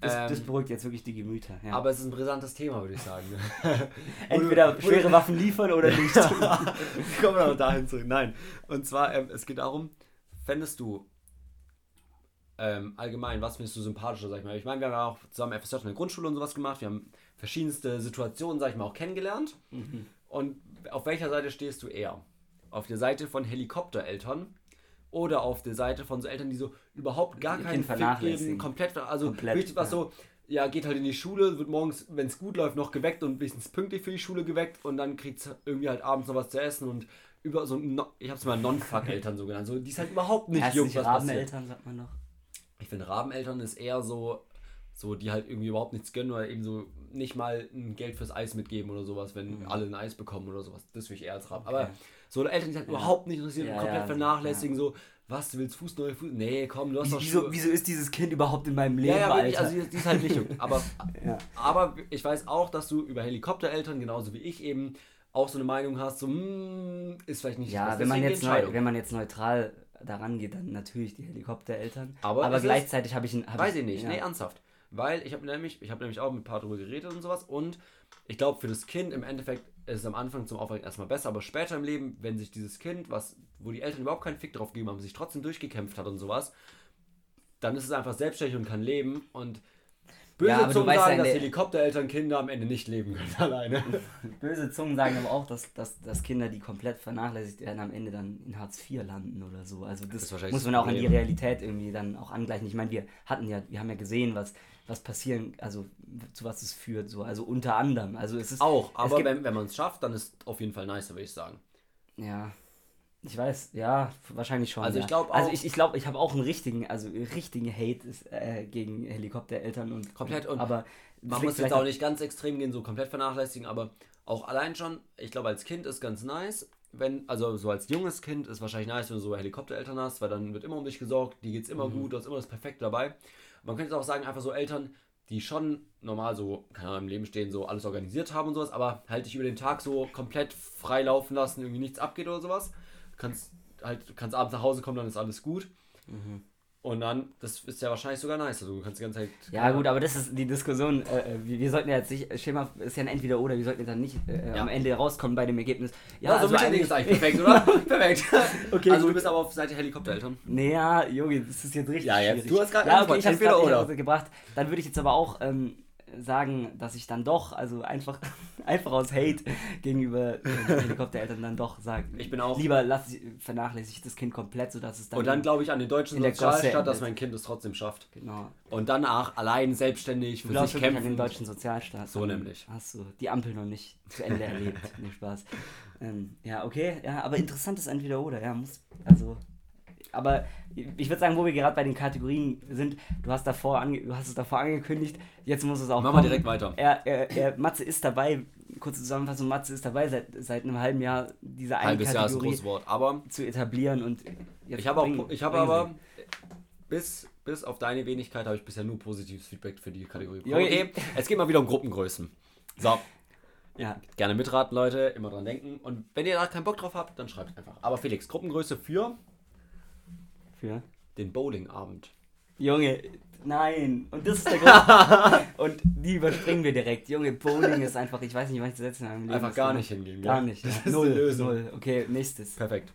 das, ähm, das beruhigt jetzt wirklich die Gemüter. Ja. Aber es ist ein brisantes Thema, würde ich sagen. Entweder schwere Waffen liefern oder nicht. Kommen wir noch dahin zurück. Nein. Und zwar, ähm, es geht darum, fändest du ähm, allgemein, was findest du sympathischer, sag ich mal? Ich meine, wir haben ja auch zusammen FSJ in der Grundschule und sowas gemacht. Wir haben verschiedenste Situationen, sag ich mal, auch kennengelernt. Mhm. Und auf welcher Seite stehst du eher? Auf der Seite von Helikoptereltern oder auf der Seite von so Eltern, die so überhaupt gar keinen Fick geben, komplett, also Komplett, richtig was ja. so, ja, geht halt in die Schule, wird morgens, wenn es gut läuft, noch geweckt und wenigstens pünktlich für die Schule geweckt und dann kriegt es irgendwie halt abends noch was zu essen und über so, ich hab's mal Non-Fuck-Eltern so genannt, so, die ist halt überhaupt nicht nicht was passiert. Rabeneltern, sagt man doch. Ich finde, Rabeneltern ist eher so, so, die halt irgendwie überhaupt nichts gönnen oder eben so nicht mal ein Geld fürs Eis mitgeben oder sowas, wenn alle ein Eis bekommen oder sowas. Das will ich eher als Raben. Aber Mhm. Okay. so Eltern, die halt überhaupt nicht interessieren Ja, und komplett ja, vernachlässigen, so, was, du willst Fuß, neue Fuß? Nee, komm, du hast doch Wieso, wieso ist dieses Kind überhaupt in meinem Leben, Ja, ja, wirklich, Alter? also die, ist halt nicht jung. Aber, Ja. aber ich weiß auch, dass du über Helikoptereltern, genauso wie ich eben, auch so eine Meinung hast, so, hm, ist vielleicht nicht Ja, wenn man, jetzt neu, wenn man jetzt neutral daran geht, dann natürlich die Helikoptereltern. Aber Aber gleichzeitig habe ich ein. hab Weiß ich nicht, ja. nee, ernsthaft. Weil ich habe nämlich, ich habe nämlich auch mit ein paar drüber geredet und sowas und ich glaube für das Kind im Endeffekt ist es am Anfang zum Aufregen erstmal besser, aber später im Leben, wenn sich dieses Kind, was, wo die Eltern überhaupt keinen Fick drauf gegeben haben, sich trotzdem durchgekämpft hat und sowas, dann ist es einfach selbstständig und kann leben und böse Ja, Zungen sagen, dass Helikoptereltern Kinder am Ende nicht leben können alleine. Böse Zungen sagen aber auch, dass, dass, dass Kinder, die komplett vernachlässigt werden, am Ende dann in Hartz IV landen oder so. Also das, wahrscheinlich muss das man auch in die. Realität irgendwie dann auch angleichen. Ich meine, wir hatten ja, wir haben ja gesehen, was, was passieren, also zu was es führt, so. Also unter anderem. Also es ist Auch, es aber gibt- wenn, wenn man es schafft, dann ist auf jeden Fall nicer, würde ich sagen. Ja. Ich weiß, ja, wahrscheinlich schon. Also ich ja. glaub Also auch- ich, ich glaube, ich habe auch einen richtigen, also richtigen Hate ist, äh, gegen Helikoptereltern und Komplett und aber Man muss jetzt auch nicht ganz extrem gehen, so komplett vernachlässigen, aber auch allein schon, ich glaube, als Kind ist ganz nice, wenn, also so als junges Kind ist wahrscheinlich nice, wenn du so Helikoptereltern hast, weil dann wird immer um dich gesorgt, die geht's immer gut, du hast immer das Perfekte dabei. Man könnte auch sagen, einfach so Eltern, die schon normal so, keine Ahnung, im Leben stehen, so alles organisiert haben und sowas, aber halt dich über den Tag so komplett frei laufen lassen, irgendwie nichts abgeht oder sowas. Kannst halt, kannst abends nach Hause kommen, dann ist alles gut. Und dann, das ist ja wahrscheinlich sogar nice. Also du kannst die ganze Zeit. Ja, gut, aber das ist die Diskussion. Äh, äh, wir, wir sollten ja jetzt nicht, Schema ist ja ein Entweder-Oder, wir sollten jetzt dann nicht äh, Ja. am Ende rauskommen bei dem Ergebnis. Ja, also, so Mittelding ist eigentlich perfekt, oder? perfekt. Okay, also gut. du bist aber auf Seite Helikoptereltern. Naja, Junge, das ist jetzt richtig Ja, jetzt, schwierig. du hast gerade ja, okay, ich grad oder. gebracht. Dann würde ich jetzt aber auch ähm, sagen, dass ich dann doch, also einfach, einfach aus Hate gegenüber Helikoptereltern dann doch sage, Ich bin auch- lieber lass ich, vernachlässige ich das Kind komplett, sodass es dann Und dann glaube ich an den deutschen Sozialstaat, dass mein Kind es trotzdem schafft. genau. Und danach allein selbstständig Du für glaubst sich wirklich an kämpfen. den deutschen Sozialstaat. So nämlich. Hast du die Ampel noch nicht zu Ende erlebt. Nee, Spaß. Ähm, ja, okay. Ja, aber interessantes Entweder-Oder. Ja, muss, also, aber ich würde sagen, wo wir gerade bei den Kategorien sind, du hast, davor du hast es davor angekündigt, jetzt muss es auch Machen wir direkt weiter. Er, er, er, Matze ist dabei, kurze Zusammenfassung, Matze ist dabei seit, seit einem halben Jahr diese eine Halbes Jahr ist ein Kategorie großes Wort. Aber zu etablieren und jetzt ich habe auch, ich habe bring aber bis, bis auf deine Wenigkeit habe ich bisher nur positives Feedback für die Kategorie. Ja, Okay, es geht mal wieder um Gruppengrößen. So. Ja, gerne mitraten, Leute, immer dran denken. Und wenn ihr da keinen Bock drauf habt, dann schreibt einfach. Aber Felix, Gruppengröße für für. den Bowlingabend. Junge, nein. Und das ist der Grund. und die überspringen wir direkt. Junge, Bowling ist einfach, ich weiß nicht, was ich das letzte Mal im Einfach gar nicht hingehen, Gar gell? nicht. Ja. null, die null. Okay, nächstes. Perfekt.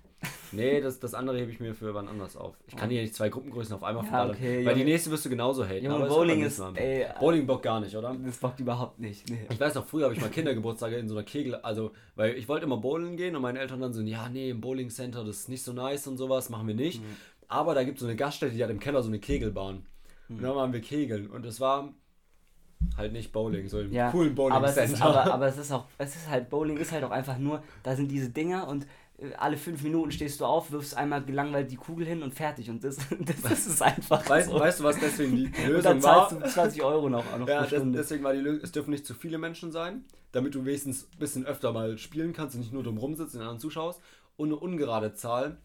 Nee, das, das andere hebe ich mir für wann anders auf. Ich kann hier nicht zwei Gruppengrößen auf einmal Ja, okay, weil die Junge. nächste wirst du genauso haten. Junge, Bowling ist, ey. Bowling Bock gar nicht, oder? das bockt überhaupt nicht. Nee. Ich weiß noch, früher habe ich mal Kindergeburtstage in so einer Kegel, also, weil ich wollte immer bowlen gehen und meine Eltern dann so, ja, nee, im Bowling Center, das ist nicht so nice und sowas, machen wir nicht. Mhm. Aber da gibt es so eine Gaststätte, die hat im Keller so eine Kegelbahn. Und Mhm. dann waren wir kegeln und es war halt nicht Bowling, so im Ja, coolen Bowling aber es, Center. ist, aber, aber es ist auch, es ist halt, Bowling ist halt auch einfach nur, da sind diese Dinger und äh, alle fünf Minuten stehst du auf, wirfst einmal gelangweilt die Kugel hin und fertig. Und das, das ist einfach weißt, so. weißt du, was deswegen die und dann Lösung war? zahlst du 20 Euro noch, noch Ja, das, deswegen war die Lösung, es dürfen nicht zu viele Menschen sein, damit du wenigstens ein bisschen öfter mal spielen kannst und nicht nur dumm rumsitzt und den anderen zuschaust. Und eine ungerade Zahl,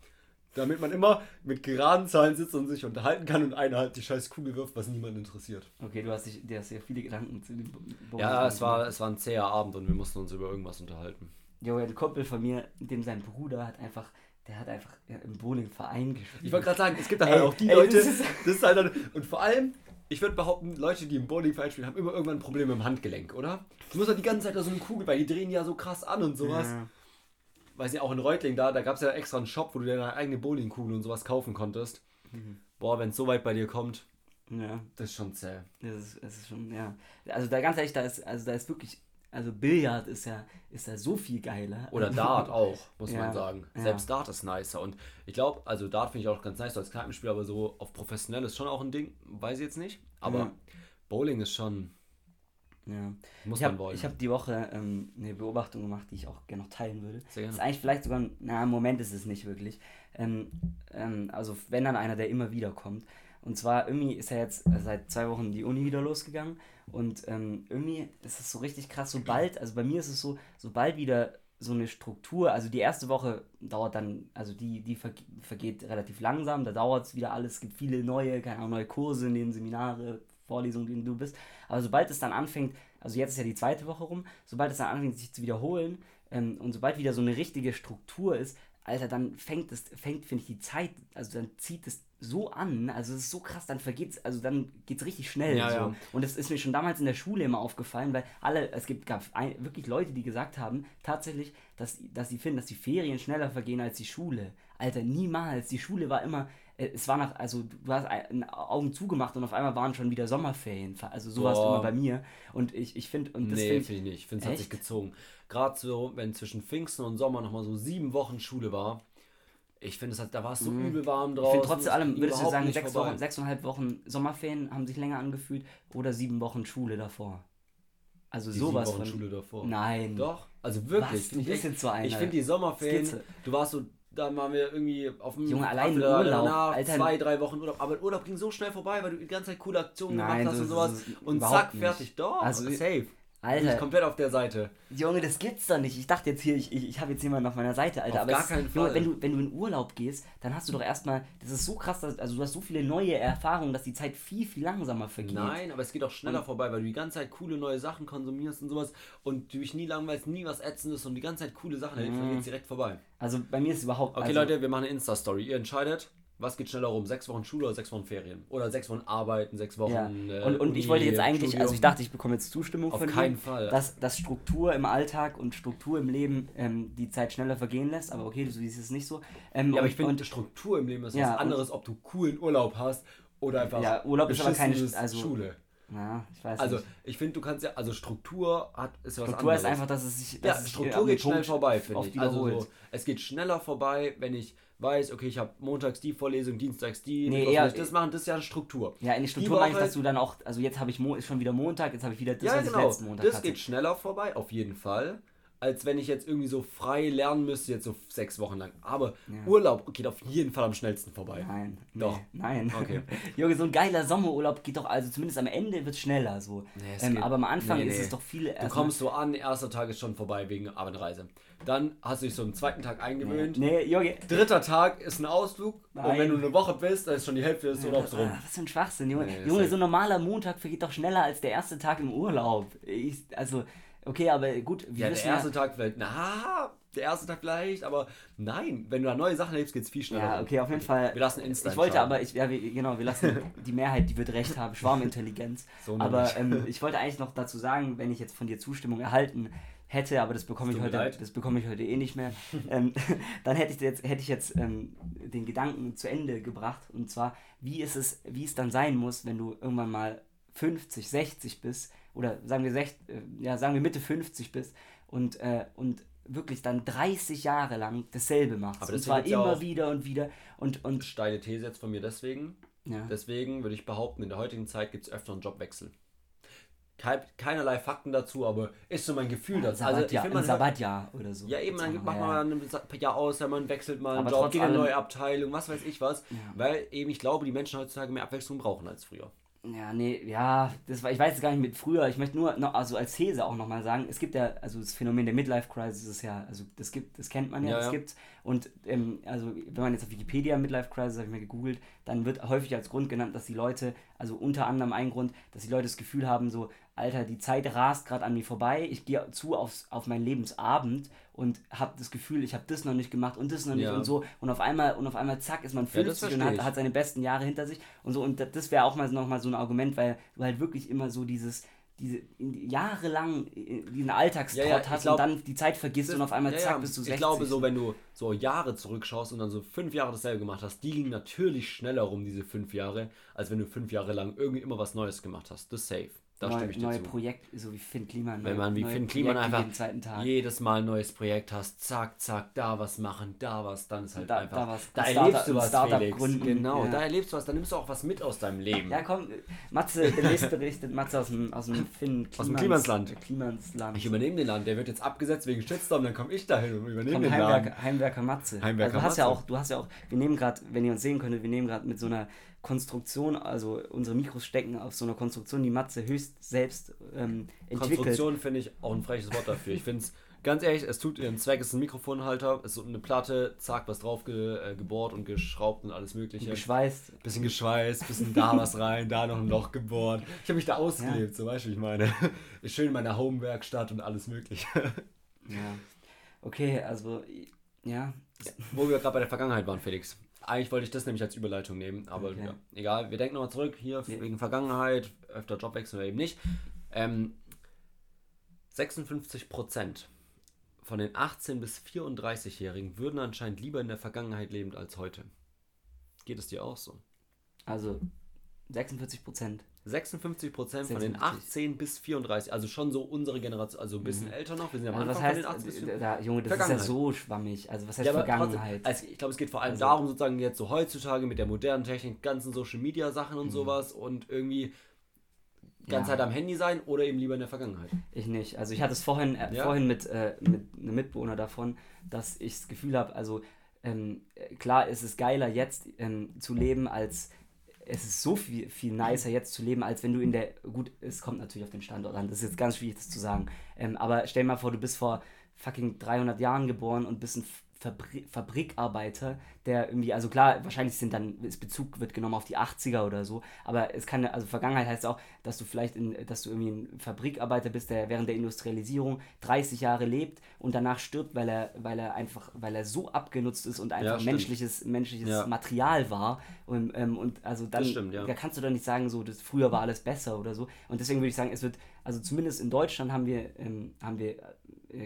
damit man immer mit geraden Zahlen sitzt und sich unterhalten kann und einer halt die scheiß Kugel wirft, was niemand interessiert. Okay, du hast, dich, dir hast ja viele Gedanken zu dem Bowling. Ja, es war, es war ein zäher Abend und wir mussten uns über irgendwas unterhalten. Jo, ein Kumpel von mir, dem sein Bruder hat einfach, der hat einfach ja, im Bowlingverein gespielt. Ich wollte gerade sagen, es gibt Ey, halt auch die ey, Leute, das das ist- ist, halt dann, und vor allem, ich würde behaupten, Leute, die im Bowlingverein spielen, haben immer irgendwann ein Problem mit dem Handgelenk, oder? Du musst halt die ganze Zeit da so eine Kugel, weil die drehen ja so krass an und sowas. Ja. Weiß nicht, auch in Reutling da, da gab es ja extra einen Shop, wo du deine eigene Bowlingkugel und sowas kaufen konntest. Boah, wenn es so weit bei dir kommt, ja. das ist schon zäh. Das ist, das ist schon, ja. Also da ganz ehrlich, da ist, also da ist wirklich, also Billard ist ja, ist ja so viel geiler. Oder Dart auch, muss Ja, man sagen. ja. Selbst Dart ist nicer. Und ich glaube, also Dart finde ich auch ganz nice als Kneipenspiel, aber so auf professionell ist schon auch ein Ding, weiß ich jetzt nicht. Aber Ja. Bowling ist schon, Ja. muss Ich man habe wollen. hab die Woche ähm, eine Beobachtung gemacht, die ich auch gerne noch teilen würde. Sehr Das ist gerne. eigentlich vielleicht sogar, ein- na, im Moment ist es nicht wirklich. Ähm, ähm, also wenn dann einer, der immer wieder kommt. Und zwar irgendwie ist ja jetzt seit zwei Wochen die Uni wieder losgegangen und ähm, irgendwie ist es so richtig krass, sobald, also bei mir ist es so, sobald wieder so eine Struktur, also die erste Woche dauert dann, also die, die verge- vergeht relativ langsam, da dauert es wieder alles, es gibt viele neue, keine Ahnung, neue Kurse in den Seminare, Vorlesungen, in denen du bist. Aber sobald es dann anfängt, also jetzt ist ja die zweite Woche rum, sobald es dann anfängt, sich zu wiederholen ähm, und sobald wieder so eine richtige Struktur ist, Alter, dann fängt es, fängt, finde ich, die Zeit, also dann zieht es so an, also es ist so krass, dann vergeht's, also dann geht's richtig schnell. Ja, so. ja. Und das ist mir schon damals in der Schule immer aufgefallen, weil alle, es gibt, gab ein, wirklich Leute, die gesagt haben, tatsächlich, dass, dass sie finden, dass die Ferien schneller vergehen als die Schule. Alter, niemals. Die Schule war immer, es war nach, also du hast ein, Augen zugemacht und auf einmal waren schon wieder Sommerferien. Also so war es immer bei mir. Und ich, ich finde, und das nee, finde finde ich nicht. Ich finde, es hat sich gezogen. Gerade so, wenn zwischen Pfingsten und Sommer nochmal so sieben Wochen Schule war. Ich finde, da war es so übel warm Mhm. Ich draußen. finde trotz allem, würdest du sagen, sechs, vorbei. Wochen, sechseinhalb Wochen Sommerferien haben sich länger angefühlt oder sieben Wochen Schule davor? Also Die sowas sieben Wochen von. Schule davor. Nein. Doch, also wirklich. Was? find Du ich bist jetzt so einer. Ich finde die Sommerferien, Skizze. du warst so, da waren wir irgendwie auf dem Junge, allein Apfel- Urlaub, danach Alter. zwei, drei Wochen Urlaub. Aber Urlaub ging so schnell vorbei, weil du die ganze Zeit coole Aktionen Nein, gemacht hast und sowas. Und zack, nicht. fertig. Doch, Also, safe. Alter. Bin ich komplett auf der Seite. Junge, das gibt's doch nicht. Ich dachte jetzt hier, ich, ich, ich habe jetzt jemanden auf meiner Seite, Alter. Auf aber gar es ist- keinen Junge, Fall. wenn du, wenn du in Urlaub gehst, dann hast du doch erstmal, das ist so krass, dass, also du hast so viele neue Erfahrungen, dass die Zeit viel, viel langsamer vergeht. Nein, aber es geht auch schneller vorbei, weil du die ganze Zeit coole neue Sachen konsumierst und sowas und du dich nie langweilst, nie was Ätzendes und die ganze Zeit coole Sachen dann geht's direkt vorbei. Also bei mir ist es überhaupt. Okay, also, Leute, wir machen eine Insta-Story. Ihr entscheidet, was geht schneller rum? Sechs Wochen Schule oder sechs Wochen Ferien? Oder sechs Wochen Arbeiten, sechs Wochen. Ja. äh, Und, und ich Uni, wollte jetzt eigentlich, also ich Studium. dachte, ich bekomme jetzt Zustimmung Auf von keinen dir, Fall. dass, dass Struktur im Alltag und Struktur im Leben ähm, die Zeit schneller vergehen lässt, aber okay, du siehst es nicht so. Ähm, Ja, aber und- ich finde, Struktur im Leben ist Ja, was anderes, ob du coolen Urlaub hast oder einfach Ja, Urlaub ist aber keine- also- Schule. Ja, ich weiß Also, nicht. ich finde, du kannst ja, also Struktur hat, ist ja was Struktur anderes. ist einfach, dass es sich. Ja, dass sich Struktur geht schnell Punkt vorbei, finde ich. Also so, es geht schneller vorbei, wenn ich weiß, okay, ich habe montags die Vorlesung, dienstags die, Nee, eher- das machen, das ist ja eine Struktur. Ja, in der Die Struktur meine ich, dass du dann auch, also jetzt habe ich Mo ist schon wieder Montag, jetzt habe ich wieder das, ja, was ich genau. letzten Montag Das hatte. geht schneller vorbei, auf jeden Fall, als wenn ich jetzt irgendwie so frei lernen müsste, jetzt so sechs Wochen lang. Aber Urlaub geht auf jeden Fall am schnellsten vorbei. Nein, nee, Doch. Nein. Okay. Junge, so ein geiler Sommerurlaub geht doch, also zumindest am Ende wird es schneller so. Nee, es ähm, aber am Anfang nee, ist nee. es doch viel. Du kommst so an, erster Tag ist schon vorbei wegen Abendreise. Dann hast du dich so einen zweiten Tag eingewöhnt. Nee, Junge. Dritter Tag ist ein Ausflug und Nein. wenn du eine Woche bist, dann ist schon die Hälfte des Urlaubs rum. Ah, was für ein Schwachsinn, Junge. Nee, Junge, so ein normaler Montag vergeht doch schneller als der erste Tag im Urlaub. Ich, also, okay, aber gut, wir Ja, der wissen erste ja, Tag vielleicht, na, der erste Tag vielleicht, aber nein, wenn du da neue Sachen erlebst, geht es viel schneller. Ja, okay, auf jeden Fall. Wir lassen Insta Ich wollte entscheiden. aber, ich, ja, wir, genau, wir lassen die Mehrheit, die wird recht haben, Schwarmintelligenz. So aber ähm, ich wollte eigentlich noch dazu sagen, wenn ich jetzt von dir Zustimmung erhalten hätte, aber das bekomme ich heute, leid. das bekomme ich heute eh nicht mehr, ähm, dann hätte ich jetzt, hätte ich jetzt ähm, den Gedanken zu Ende gebracht. Und zwar, wie ist es, wie es dann sein muss, wenn du irgendwann mal 50, 60 bist, oder sagen wir, sech, äh, ja, sagen wir Mitte 50 bist und, äh, und wirklich dann 30 Jahre lang dasselbe machst. Aber und deswegen zwar ja immer auch- wieder und wieder. Und, und Steile These jetzt von mir deswegen. ja. Deswegen würde ich behaupten, in der heutigen Zeit gibt es öfter einen Jobwechsel. Kein, keinerlei Fakten dazu, aber ist so mein Gefühl dazu. Also ich finde man Sabbatjahr oder so. Ja, eben, dann macht ja, man ein Jahr aus, wenn man wechselt mal einen Aber Job, geht in eine neue Abteilung, was weiß ich was. Ja. Weil eben ich glaube, die Menschen heutzutage mehr Abwechslung brauchen als früher. Ja, nee, ja, das war, ich weiß es gar nicht mit früher. Ich möchte nur, noch, also als These auch nochmal sagen, es gibt ja, also das Phänomen der Midlife Crisis ist ja, also das gibt, das kennt man ja, Ja, das ja. gibt's. Und ähm, also wenn man jetzt auf Wikipedia Midlife Crisis, habe ich mir gegoogelt, dann wird häufig als Grund genannt, dass die Leute, also unter anderem ein Grund, dass die Leute das Gefühl haben, so, Alter, die Zeit rast gerade an mir vorbei, ich gehe zu aufs, auf meinen Lebensabend und habe das Gefühl, ich habe das noch nicht gemacht und das noch nicht Ja. und so und auf einmal und auf einmal zack ist man Ja, das 50 und verstehe hat, hat seine besten Jahre hinter sich und so und da- das wäre auch mal noch mal so ein Argument, weil du halt wirklich immer so dieses diese jahrelang äh, diesen Alltagstrott Ja, ja, hast glaub, und dann die Zeit vergisst und auf einmal Ja, zack ja, bist du 60. Ich glaube, so wenn du so Jahre zurückschaust und dann so fünf Jahre dasselbe gemacht hast, die gingen natürlich schneller rum, diese fünf Jahre, als wenn du fünf Jahre lang irgendwie immer was Neues gemacht hast. Das safe. Da neue, neue zu. Projekte, so wie Finn Kliman. Wenn man wie Finn Kliman einfach jedes Mal ein neues Projekt hast, zack, zack, da was machen, da was, dann ist halt Da- einfach. da was- da erlebst du was, Felix. gründen, Genau, ja. da erlebst du was, dann nimmst du auch was mit aus deinem Leben. Ja, komm, Matze, demnächst berichtet Matze aus dem, aus dem Finn Aus dem Klimans- Klimansland. Klimansland. Ich übernehme den Land, der wird jetzt abgesetzt wegen Shitstorm, dann komme ich dahin und übernehme Kommt den Heimwerker, Laden. Heimwerker Matze. Heimwerker also du hast ja Matze. auch, du hast ja auch, wir nehmen gerade, wenn ihr uns sehen könntet, wir nehmen gerade mit so einer Konstruktion, also unsere Mikros stecken auf so einer Konstruktion, die Matze höchst selbst ähm, entwickelt. Konstruktion finde ich auch ein freches Wort dafür. Ich finde es, ganz ehrlich, es tut ihren Zweck, es ist ein Mikrofonhalter, es ist so eine Platte, zack, was drauf ge, äh, gebohrt und geschraubt und alles mögliche. Geschweißt. Bisschen geschweißt, bisschen da was rein, da noch ein Loch gebohrt. Ich habe mich da ausgelebt, so weißt du, wie ich meine. Ist schön in meiner Homewerkstatt und alles mögliche. Ja. Okay, also, ja. Wo wir gerade bei der Vergangenheit waren, Felix. Eigentlich wollte ich das nämlich als Überleitung nehmen, aber Okay. ja, egal. Wir denken nochmal zurück, hier Nee. wegen Vergangenheit, öfter Jobwechsel oder eben nicht. Ähm, 56% von den 18- bis 34-Jährigen würden anscheinend lieber in der Vergangenheit leben als heute. Geht es dir auch so? Also 46 Prozent. 56% von den 56. 18 bis 34, also schon so unsere Generation, also ein bisschen älter noch, wir sind ja am Also was Anfang heißt, von den 18 bis äh, 34. da, Junge, das ist ja so schwammig. Also was heißt Ja, Vergangenheit? trotzdem, also ich glaube, es geht vor allem Also- darum, sozusagen jetzt so heutzutage mit der modernen Technik, ganzen Social Media Sachen Mhm. und sowas und irgendwie die ganze Ja. Zeit am Handy sein oder eben lieber in der Vergangenheit. Ich nicht. Also ich hatte es vorhin, äh, Ja? vorhin mit, äh, mit einem Mitbewohner davon, dass ich das Gefühl habe, also ähm, äh, klar ist es geiler jetzt ähm, zu leben, als es ist so viel, viel nicer jetzt zu leben, als wenn du in der, gut, es kommt natürlich auf den Standort an, das ist jetzt ganz schwierig das zu sagen, ähm, aber stell mal vor, du bist vor fucking 300 Jahren geboren und bist ein Fabri Fabrikarbeiter, der irgendwie, also klar, wahrscheinlich sind dann, ist Bezug wird genommen auf die 80er oder so, aber es kann, also Vergangenheit heißt auch, dass du vielleicht, in, dass du irgendwie ein Fabrikarbeiter bist, der während der Industrialisierung 30 Jahre lebt und danach stirbt, weil er, weil er einfach, weil er so abgenutzt ist und einfach stimmt. menschliches, menschliches Ja. Material war und, ähm, und also dann, stimmt, ja. da kannst du doch nicht sagen, so, das früher war alles besser oder so und deswegen würde ich sagen, es wird, also zumindest in Deutschland haben wir, ähm, haben wir,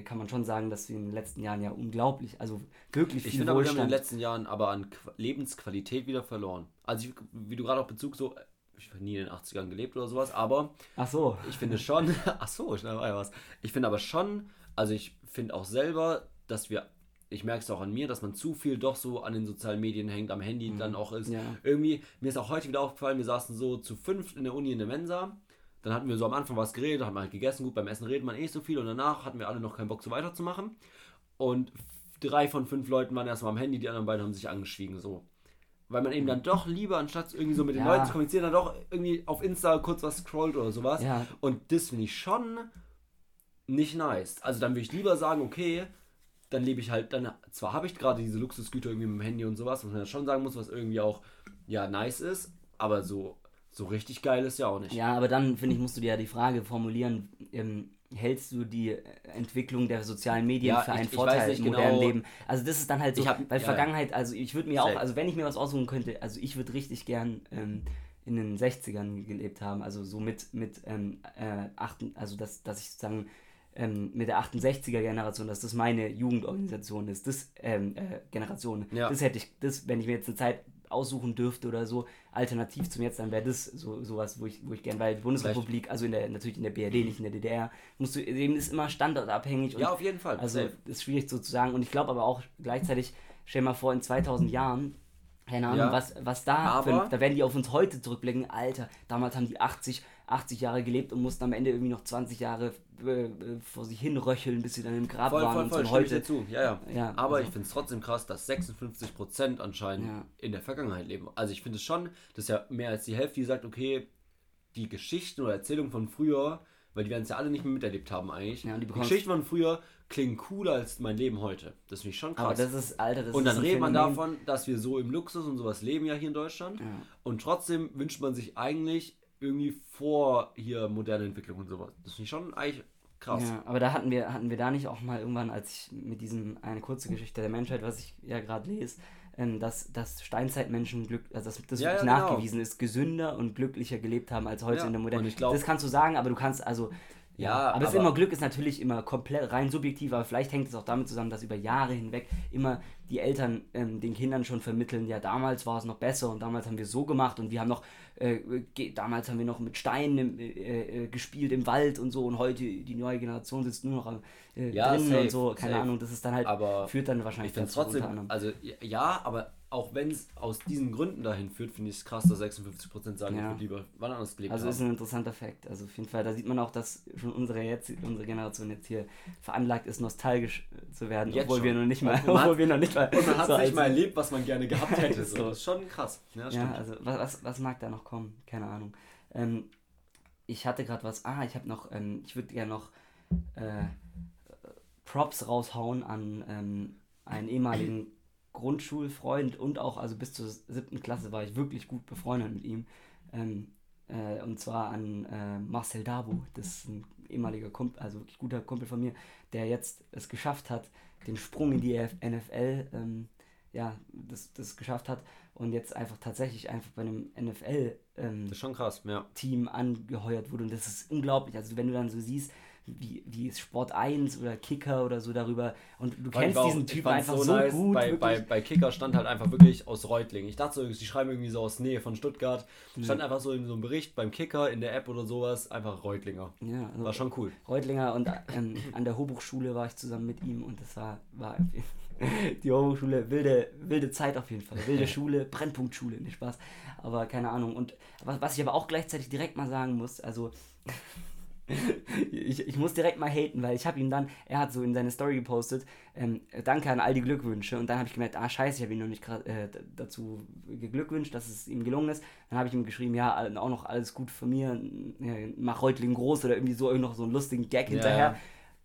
kann man schon sagen, dass wir in den letzten Jahren ja unglaublich, also wirklich Ich viel finde aber, wir haben in den letzten Jahren aber an Qu Lebensqualität wieder verloren. Also ich, wie du gerade auch Bezug so, ich habe nie in den 80ern gelebt oder sowas, aber Ach so. ich finde schon, ach so, schnell war ja was. Ich finde aber schon, also ich finde auch selber, dass wir, ich merke es auch an mir, dass man zu viel doch so an den sozialen Medien hängt, am Handy dann auch ist. Ja. Irgendwie, mir ist auch heute wieder aufgefallen, wir saßen so zu fünft in der Uni in der Mensa. Dann hatten wir so am Anfang was geredet, haben halt gegessen. Gut, beim Essen redet man eh so viel und danach hatten wir alle noch keinen Bock so weiterzumachen. Und drei von fünf Leuten waren erstmal am Handy, die anderen beiden haben sich angeschwiegen so. Weil man eben dann doch lieber, anstatt irgendwie so mit den Ja. Leuten zu kommunizieren, dann doch irgendwie auf Insta kurz was scrollt oder sowas. Ja. Und das finde ich schon nicht nice. Also dann würde ich lieber sagen, okay, dann lebe ich halt, dann zwar habe ich gerade diese Luxusgüter irgendwie mit dem Handy und sowas, was man ja schon sagen muss, was irgendwie auch ja nice ist, aber so, so richtig geil ist ja auch nicht. Ja, aber dann, finde ich, musst du dir ja die Frage formulieren, ähm, hältst du die äh, Entwicklung der sozialen Medien Ja, für ich- einen ich Vorteil weiß nicht im modernen genau- Leben? Also das ist dann halt so, Ich hab- weil ja, Vergangenheit, also ich würde mir auch, Safe. also wenn ich mir was aussuchen könnte, also ich würde richtig gern ähm, in den 60ern gelebt haben, also so mit, mit ähm, äh, achten, also dass, dass ich sozusagen ähm, mit der 68er Generation, dass das meine Jugendorganisation ist, das ähm, äh, Generation, Ja. das hätte ich, das, wenn ich mir jetzt eine Zeit aussuchen dürfte oder so, alternativ zum jetzt, dann wäre das so sowas, wo ich, wo ich gern, weil die Bundesrepublik, also in der, natürlich in der BRD, nicht in der DDR, musst du, eben ist immer standortabhängig Ja, auf jeden Fall. also Safe. ist schwierig so zu sagen. Und ich glaube aber auch gleichzeitig, stell dir mal vor, in 2000 Jahren, keine Ahnung, Ja. was, was da, Aber- für, da werden die auf uns heute zurückblicken. Alter, damals haben die 80, 80 Jahre gelebt und mussten am Ende irgendwie noch 20 Jahre äh, äh, vor sich hin röcheln, bis sie dann im Grab Voll, waren voll, und voll, so. Und dir heute, zu. Ja, ja. Ja, Aber also- ich finde es trotzdem krass, dass 56% anscheinend Ja. in der Vergangenheit leben. Also ich finde es schon, das ist ja mehr als die Hälfte, die sagt, okay, die Geschichten oder Erzählungen von früher, weil die werden es ja alle nicht mehr miterlebt haben eigentlich. Ja, die die Geschichten von früher klingen cooler als mein Leben heute. Das finde ich schon krass. aber das ist, Alter, das und dann redet man davon, dass wir so im Luxus und sowas leben ja hier in Deutschland. Ja. Und trotzdem wünscht man sich eigentlich irgendwie vor hier moderne Entwicklung und sowas. Das finde ich schon eigentlich krass. Ja, aber da hatten wir, hatten wir da nicht auch mal irgendwann, als ich mit diesem eine kurze Geschichte der Menschheit, was ich ja gerade lese, ähm, dass, dass Steinzeitmenschen glück, also dass das Ja, wirklich ja, genau. nachgewiesen ist, gesünder und glücklicher gelebt haben als heute Ja, in der modernen. glaub- das kannst du sagen, aber du kannst also ja, aber, aber- immer Glück ist natürlich immer komplett rein subjektiv, aber vielleicht hängt es auch damit zusammen, dass über Jahre hinweg immer die Eltern ähm, den Kindern schon vermitteln, ja damals war es noch besser und damals haben wir so gemacht und wir haben noch äh, damals haben wir noch mit Steinen im, äh, äh, gespielt im Wald und so und heute die neue Generation sitzt nur noch am, äh, Ja, drinnen safe, und so, keine safe. Ahnung, das ist dann halt Aber führt dann wahrscheinlich Ich dazu, trotzdem, also ja, aber auch wenn es aus diesen Gründen dahin führt, finde ich es krass, dass 56% sagen, Ja. ich würde lieber wann anders gelebt Also haben. ist ein interessanter Fakt. Also auf jeden Fall, da sieht man auch, dass schon unsere jetzt unsere Generation jetzt hier veranlagt ist, nostalgisch äh, zu werden, Jetzt obwohl schon. wir noch nicht mal, Und hat- obwohl wir noch nicht mal Und man hat so nicht mal erlebt, was man gerne gehabt hätte. So. Das ist schon krass. Ja, Ja, also was, was, was mag da noch kommen? Keine Ahnung. Ähm, ich hatte gerade was. Ah, ich habe noch. Ähm, ich würde gerne noch äh, Props raushauen an ähm, einen ehemaligen Grundschulfreund und auch, also bis zur siebten Klasse war ich wirklich gut befreundet mit ihm. Ähm, äh, und zwar an äh, Marcel Dabu. Das ist ein ehemaliger Kumpel, also wirklich guter Kumpel von mir, der jetzt es geschafft hat, den Sprung in die NFL, ähm, ja, das, das geschafft hat und jetzt einfach tatsächlich einfach bei einem NFL ähm, ja. Team angeheuert wurde. Und das ist unglaublich. Also wenn du dann so siehst, wie, wie Sport 1 oder Kicker oder so darüber und du kennst auch- diesen Typen einfach so, nice. gut. Bei, bei, bei Kicker stand halt einfach wirklich aus Reutlingen. Ich dachte so, sie schreiben irgendwie so aus Nähe von Stuttgart. Stand einfach so in so einem Bericht beim Kicker in der App oder sowas, einfach Reutlinger. ja, also War schon cool. Reutlinger und ähm, an der Hochschule war ich zusammen mit ihm und das war, war die Hochschule, wilde, wilde Zeit auf jeden Fall. Wilde Schule, Brennpunktschule, nicht Spaß. Aber keine Ahnung. Und was, was ich aber auch gleichzeitig direkt mal sagen muss, also ich, ich muss direkt mal haten, weil ich habe ihm dann, er hat so in seine Story gepostet, ähm, danke an all die Glückwünsche und dann habe ich gemerkt, ah scheiße, ich habe ihn noch nicht äh, dazu geglückwünscht, dass es ihm gelungen ist. Dann habe ich ihm geschrieben, ja, auch noch alles gut von mir, ja, mach Reutlingen groß oder irgendwie so irgendwie noch so einen lustigen Gag hinterher.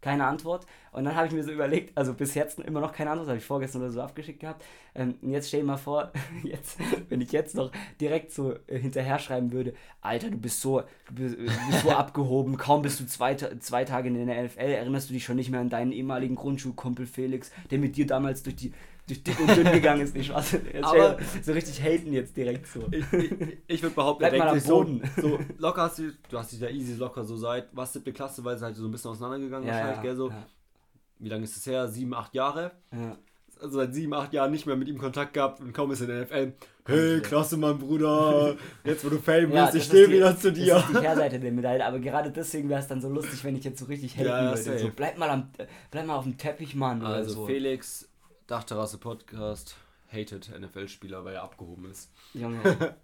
Keine Antwort. Und dann habe ich mir so überlegt, also bis jetzt immer noch keine Antwort, habe ich vorgestern oder so abgeschickt gehabt. Ähm, und jetzt stell dir mal vor, jetzt, wenn ich jetzt noch direkt so äh, hinterher schreiben würde, Alter, du bist so, du bist, äh, du bist so abgehoben, kaum bist du zwei, zwei Tage in der NFL, erinnerst du dich schon nicht mehr an deinen ehemaligen Grundschulkumpel Felix, der mit dir damals durch die durch dick und dünn gegangen ist, nicht was? Aber- so richtig haten jetzt direkt so. Ich, ich, ich würde behaupten, Bleib mal am Boden. So, so locker hast du, du hast dich da easy locker so seit, was, siebte Klasse, weil es halt so ein bisschen auseinandergegangen wahrscheinlich, gell, so. ja, Wie lange ist es her? Sieben, acht Jahre? ja. Also seit sieben, acht Jahren nicht mehr mit ihm Kontakt gehabt und kaum ist in der NFL. Ja. Hey, klasse, Mann, Bruder. Jetzt, wo du Fame Ja, bist, ich stehe wieder zu dir. Das ist die Kehrseite der Medaille, aber gerade deswegen wäre es dann so lustig, wenn ich jetzt so richtig haten Ja, ja, würde. So, bleib, mal am, bleib mal auf dem Teppich, Mann. Also so. Felix, Dachterrasse Podcast, hated NFL-Spieler, weil er abgehoben ist. Junge.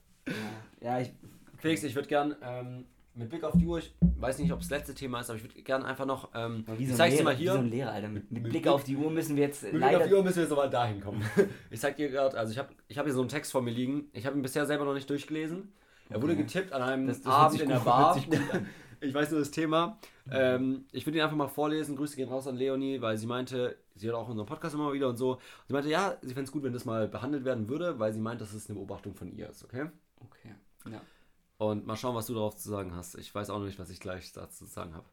ja, ja, ich. Felix, ich würde gern ähm, mit Blick auf die Uhr, ich weiß nicht, ob es das letzte Thema ist, aber ich würde gern einfach noch, ähm, Wie ich so, ein zeig's dir mal wie hier. so ein Lehrer, Alter. Mit, mit Mit Blick Blick- auf die Uhr müssen wir jetzt Mit Blick auf leider. die Uhr müssen wir jetzt aber dahin kommen. Ich zeig dir gerade, also ich habe ich hab hier so einen Text vor mir liegen. Ich habe ihn bisher selber noch nicht durchgelesen. Er wurde Okay. getippt an einem Das- das Abend in der Bar. Ich weiß nur das Thema. Ähm, ich würde ihn einfach mal vorlesen. Grüße gehen raus an Leonie, weil sie meinte, sie hört auch unseren Podcast immer wieder und so. Sie meinte, ja, sie fände es gut, wenn das mal behandelt werden würde, weil sie meint, dass es eine Beobachtung von ihr ist, okay? Okay. Ja. Und mal schauen, was du darauf zu sagen hast. Ich weiß auch noch nicht, was ich gleich dazu zu sagen habe.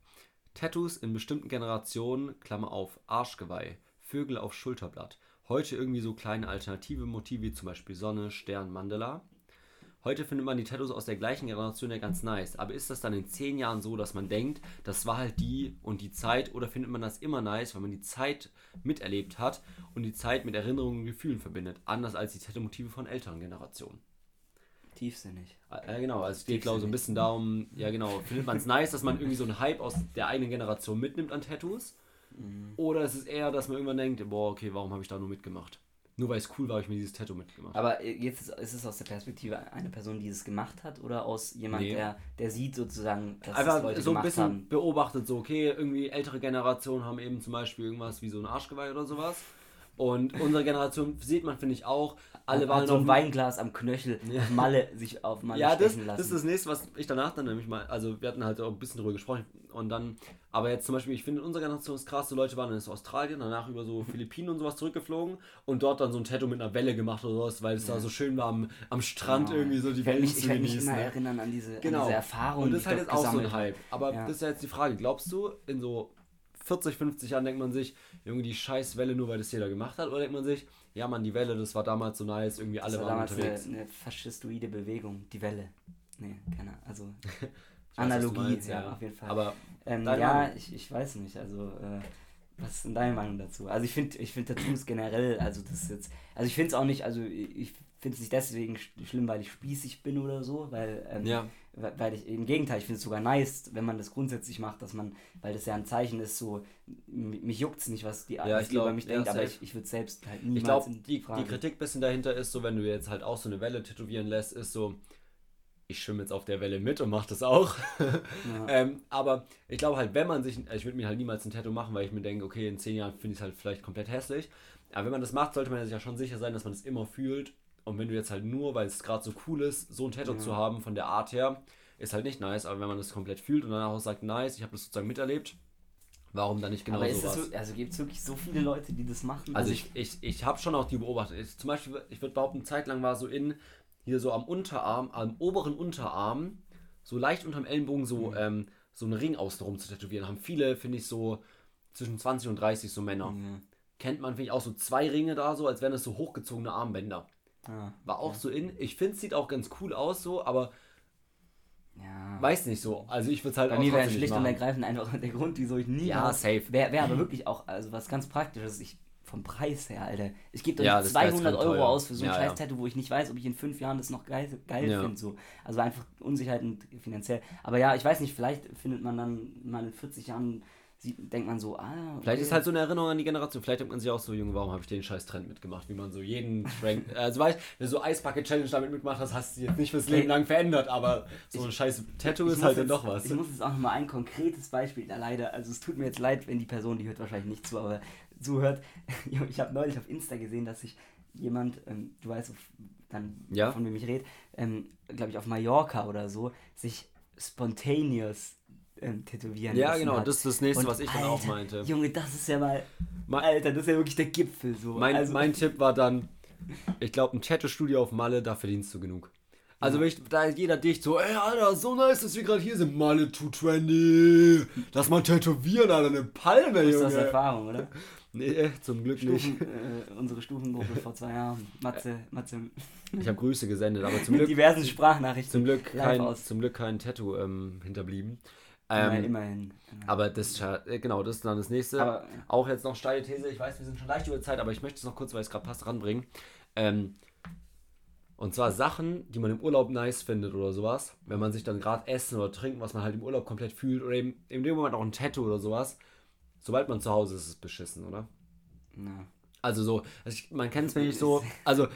Tattoos in bestimmten Generationen, Klammer auf, Arschgeweih, Vögel auf Schulterblatt. Heute irgendwie so kleine alternative Motive, wie zum Beispiel Sonne, Stern, Mandala. Heute findet man die Tattoos aus der gleichen Generation ja ganz nice. Aber ist das dann in zehn Jahren so, dass man denkt, das war halt die und die Zeit? Oder findet man das immer nice, weil man die Zeit miterlebt hat und die Zeit mit Erinnerungen und Gefühlen verbindet? Anders als die Tattoo-Motive von älteren Generationen. Tiefsinnig. Ja, genau. Also es geht, glaube ich, so ein bisschen darum, ja, genau. Findet man es nice, dass man irgendwie so einen Hype aus der eigenen Generation mitnimmt an Tattoos? Mhm. Oder ist es eher, dass man irgendwann denkt, boah, okay, warum habe ich da nur mitgemacht? Nur weil es cool war, habe ich mir dieses Tattoo mitgemacht. Aber jetzt ist, es aus der Perspektive einer Person, die es gemacht hat, oder aus jemand, nee. der, der sieht sozusagen, dass Einfach Leute so ein bisschen haben? beobachtet, so, okay, irgendwie ältere Generationen haben eben zum Beispiel irgendwas wie so ein Arschgeweih oder sowas. Und unsere Generation sieht man, finde ich, auch. Alle waren so ein Weinglas am Knöchel, ja. Malle sich auf Malle ja, das, lassen. das ist das nächste, was ich danach dann nämlich mal, also wir hatten halt auch ein bisschen drüber gesprochen und dann, aber jetzt zum Beispiel, ich finde, unsere Generation ist krass, so Leute waren in Australien, danach über so Philippinen und sowas zurückgeflogen und dort dann so ein Tattoo mit einer Welle gemacht oder sowas, weil es ja. da so schön war am, am Strand genau. irgendwie so die Wellen zu genießen. Ich mich immer ne? erinnern an diese, genau. an diese Erfahrung. Und das ist halt jetzt auch so ein Hype. Aber ja. das ist ja jetzt die Frage, glaubst du, in so 40, 50 Jahren denkt man sich, irgendwie die scheiß Welle nur, weil das jeder gemacht hat? Oder denkt man sich, ja Mann, die Welle, das war damals so nice, irgendwie alle das war waren unterwegs. Eine, eine faschistoide Bewegung, die Welle. Nee, keine Also Analogie, meinst, ja, ja, auf jeden Fall. Aber ähm, ja, ich, ich weiß nicht, also äh, was ist denn deine Meinung dazu? Also ich finde ich find Tattoos generell, also das ist jetzt, also ich finde es auch nicht, also ich finde es nicht deswegen schlimm, weil ich spießig bin oder so, weil, ähm, ja. Weil ich im Gegenteil, ich finde es sogar nice, wenn man das grundsätzlich macht, dass man, weil das ja ein Zeichen ist, so, mich juckt es nicht, was die ja, ich glaub, über mich ja, denkt, aber ich, ich würde selbst halt niemals Ich glaube, die, die Kritik bisschen dahinter ist so, wenn du jetzt halt auch so eine Welle tätowieren lässt, ist so, ich schwimme jetzt auf der Welle mit und mache das auch. Ja. ähm, aber ich glaube halt, wenn man sich, ich würde mir halt niemals ein Tattoo machen, weil ich mir denke, okay, in zehn Jahren finde ich es halt vielleicht komplett hässlich. Aber wenn man das macht, sollte man sich ja schon sicher sein, dass man es immer fühlt und wenn du jetzt halt nur, weil es gerade so cool ist, so ein Tattoo ja. zu haben von der Art her, ist halt nicht nice. Aber wenn man das komplett fühlt und danach auch sagt, nice, ich habe das sozusagen miterlebt, warum dann nicht genau aber sowas? So, also gibt es wirklich so viele Leute, die das machen? Also, also ich, ich, ich habe schon auch die beobachtet. Ich, zum Beispiel, ich würde behaupten, zeitlang war so in, hier so am Unterarm, am oberen Unterarm, so leicht unterm Ellenbogen so, mhm. ähm, so einen Ring außenrum zu tätowieren. Haben viele, finde ich, so zwischen 20 und 30 so Männer. Mhm. Kennt man, finde ich, auch so zwei Ringe da so, als wären das so hochgezogene Armbänder. Ah, War auch ja. so in. Ich finde, es sieht auch ganz cool aus so, aber ja. Weiß nicht so. Also ich würde es halt Bei auch mir wäre schlicht und ergreifend einfach der Grund, wieso ich nie. Ja, safe. Wäre wär aber wirklich auch, also was ganz praktisches. Ich, vom Preis her, Alter. Ich gebe doch ja, 200 Euro teuer. aus für so ein ja, scheiß Tattoo, wo ich nicht weiß, ob ich in fünf Jahren das noch geil, geil ja. finde. So. Also einfach Unsicherheit und finanziell. Aber ja, ich weiß nicht, vielleicht findet man dann mal in 40 Jahren sieht, denkt man so, ah. Okay. Vielleicht ist halt so eine Erinnerung an die Generation. Vielleicht denkt man sich auch so, Junge, warum habe ich den scheiß Trend mitgemacht? Wie man so jeden Trend. also, weißt wenn du so Eisbucket Challenge damit mitgemacht hast, hast du jetzt nicht fürs Leben lang verändert, aber so ein scheiß Tattoo ist halt dann doch was. Ich muss jetzt auch nochmal ein konkretes Beispiel da leider. Also, es tut mir jetzt leid, wenn die Person, die hört wahrscheinlich nicht zu, aber zuhört. Ich habe neulich auf Insta gesehen, dass sich jemand, ähm, du weißt dann, ja? von wem ich rede, ähm, glaube ich, auf Mallorca oder so, sich spontaneous ähm, tätowieren Ja, genau, hat. das ist das nächste, und was ich Alter, dann auch meinte. Junge, das ist ja mal. Alter, das ist ja wirklich der Gipfel so. Mein, also, mein Tipp war dann, ich glaube, ein Tattoo-Studio auf Malle, da verdienst du genug. Also wenn ich, da jeder dicht so, ey Alter, so nice, dass wir gerade hier sind, Malle 220. Lass mal tätowieren, Alter, eine Palme, Junge. Das ist Erfahrung, oder? Nee, zum Glück Stufen, nicht. Äh, unsere Stufengruppe vor zwei Jahren. Matze, Matze. Ich habe Grüße gesendet, aber zum Glück. diversen Sprachnachrichten. Zum Glück kein, zum Glück kein Tattoo ähm, hinterblieben. Ähm, immerhin. Aber das äh, genau, das ist dann das nächste. Aber, Auch jetzt noch steile These. Ich weiß, wir sind schon leicht über Zeit, aber ich möchte es noch kurz, weil es gerade passt, ranbringen. Ähm, und zwar Sachen, die man im Urlaub nice findet oder sowas. Wenn man sich dann gerade essen oder trinken, was man halt im Urlaub komplett fühlt. Oder eben in dem Moment auch ein Tattoo oder sowas. Sobald man zu Hause ist, ist es beschissen, oder? Ja. Also so, also ich, man kennt es wenn ich so. Also,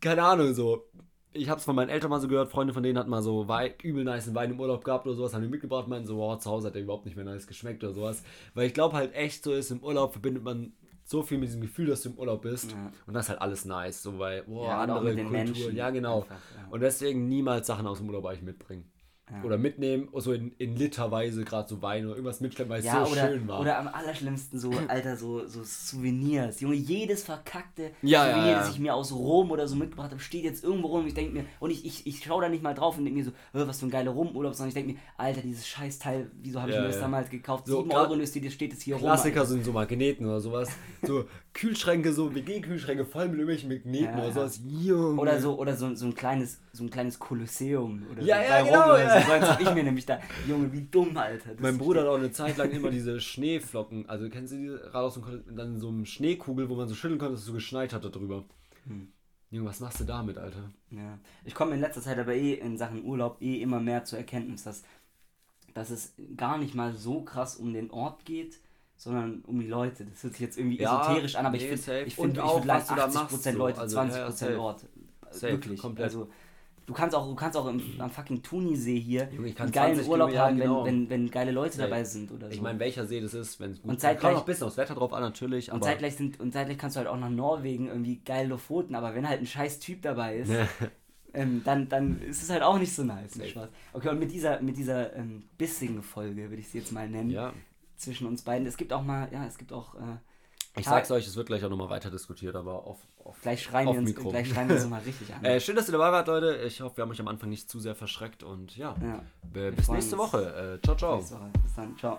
keine Ahnung, so ich habe es von meinen Eltern mal so gehört, Freunde von denen hatten mal so Wein, übel nice Wein im Urlaub gehabt oder sowas, haben die mitgebracht, meinen so, wow, zu Hause hat der überhaupt nicht mehr nice geschmeckt oder sowas. Weil ich glaube halt echt so ist, im Urlaub verbindet man so viel mit diesem Gefühl, dass du im Urlaub bist. Ja. Und das ist halt alles nice. So, weil, boah, ja, andere Kultur. Ja, genau. Einfach, ja. Und deswegen niemals Sachen aus dem Urlaub eigentlich mitbringen. Ja. Oder mitnehmen, so in, in Literweise gerade so Wein oder irgendwas mitschleppen, weil es Ja, so oder, schön war. oder am allerschlimmsten so, Alter, so, so Souvenirs. Junge, jedes verkackte Ja, Souvenir, ja. das ich mir aus Rom oder so mitgebracht habe, steht jetzt irgendwo rum und ich denke mir, und ich, ich, ich schaue da nicht mal drauf und denke mir so, "Hä, was für ein geiler Rumurlaub, sondern ich denke mir, Alter, dieses Scheißteil, wieso habe ich mir das damals gekauft? So, 7 grad- Euro jetzt steht es hier Klassiker rum. sind so Magneten oder sowas. So Kühlschränke, so WG-Kühlschränke voll mit irgendwelchen Magneten Ja, oder sowas. Junge. Oder so, oder so, so ein kleines, so ein kleines Kolosseum oder Ja, so ja, Rom genau, oder ja. so. So hab ich mir nämlich da. Junge, wie dumm, Alter. Das Mein Bruder hat auch eine Zeit lang immer diese Schneeflocken, also kennst du die Radaus und dann so eine Schneekugel, wo man so schütteln konnte, dass es so geschneit hat da drüber. Hm. Junge, was machst du damit, Alter? Ja. Ich komme in letzter Zeit aber eh in Sachen Urlaub eh immer mehr zur Erkenntnis, dass, dass es gar nicht mal so krass um den Ort geht, sondern um die Leute. Das hört sich jetzt irgendwie Ja, esoterisch an, aber nee, ich finde, ich finde, ich auch, du da 80% machst, so. Leute, Also, 20% ja, safe. Ort. Safe, Wirklich. komplett. Also, du kannst auch, du kannst auch im, am fucking Thunisee hier Junge, ich kann einen geilen 20 Urlaub Kilometer, haben, genau. wenn, wenn, wenn geile Leute Safe. dabei sind oder so. Ich meine, welcher See das ist, wenn es gut Und ist. zeitgleich- Kommt noch ein bisschen aufs Wetter drauf an, natürlich. und zeitgleich, sind, und zeitgleich kannst du halt auch nach Norwegen irgendwie geile Lofoten, aber wenn halt ein scheiß Typ dabei ist, ähm, dann, dann ist es halt auch nicht so nice. Okay, und mit dieser, mit dieser ähm, bissigen Folge, würde ich sie jetzt mal nennen, ja, zwischen uns beiden. Es gibt auch mal, ja, es gibt auch, äh, ich sag's euch, es wird gleich auch nochmal weiter diskutiert, aber auf, auf gleich schreien Auf wir uns, Mikro. gleich schreien wir uns mal richtig an. Äh, schön, dass ihr dabei wart, Leute. Ich hoffe, wir haben euch am Anfang nicht zu sehr verschreckt und ja, ja, bis nächste uns. Woche. Äh, ciao, ciao. nächste Woche. Bis dann, ciao.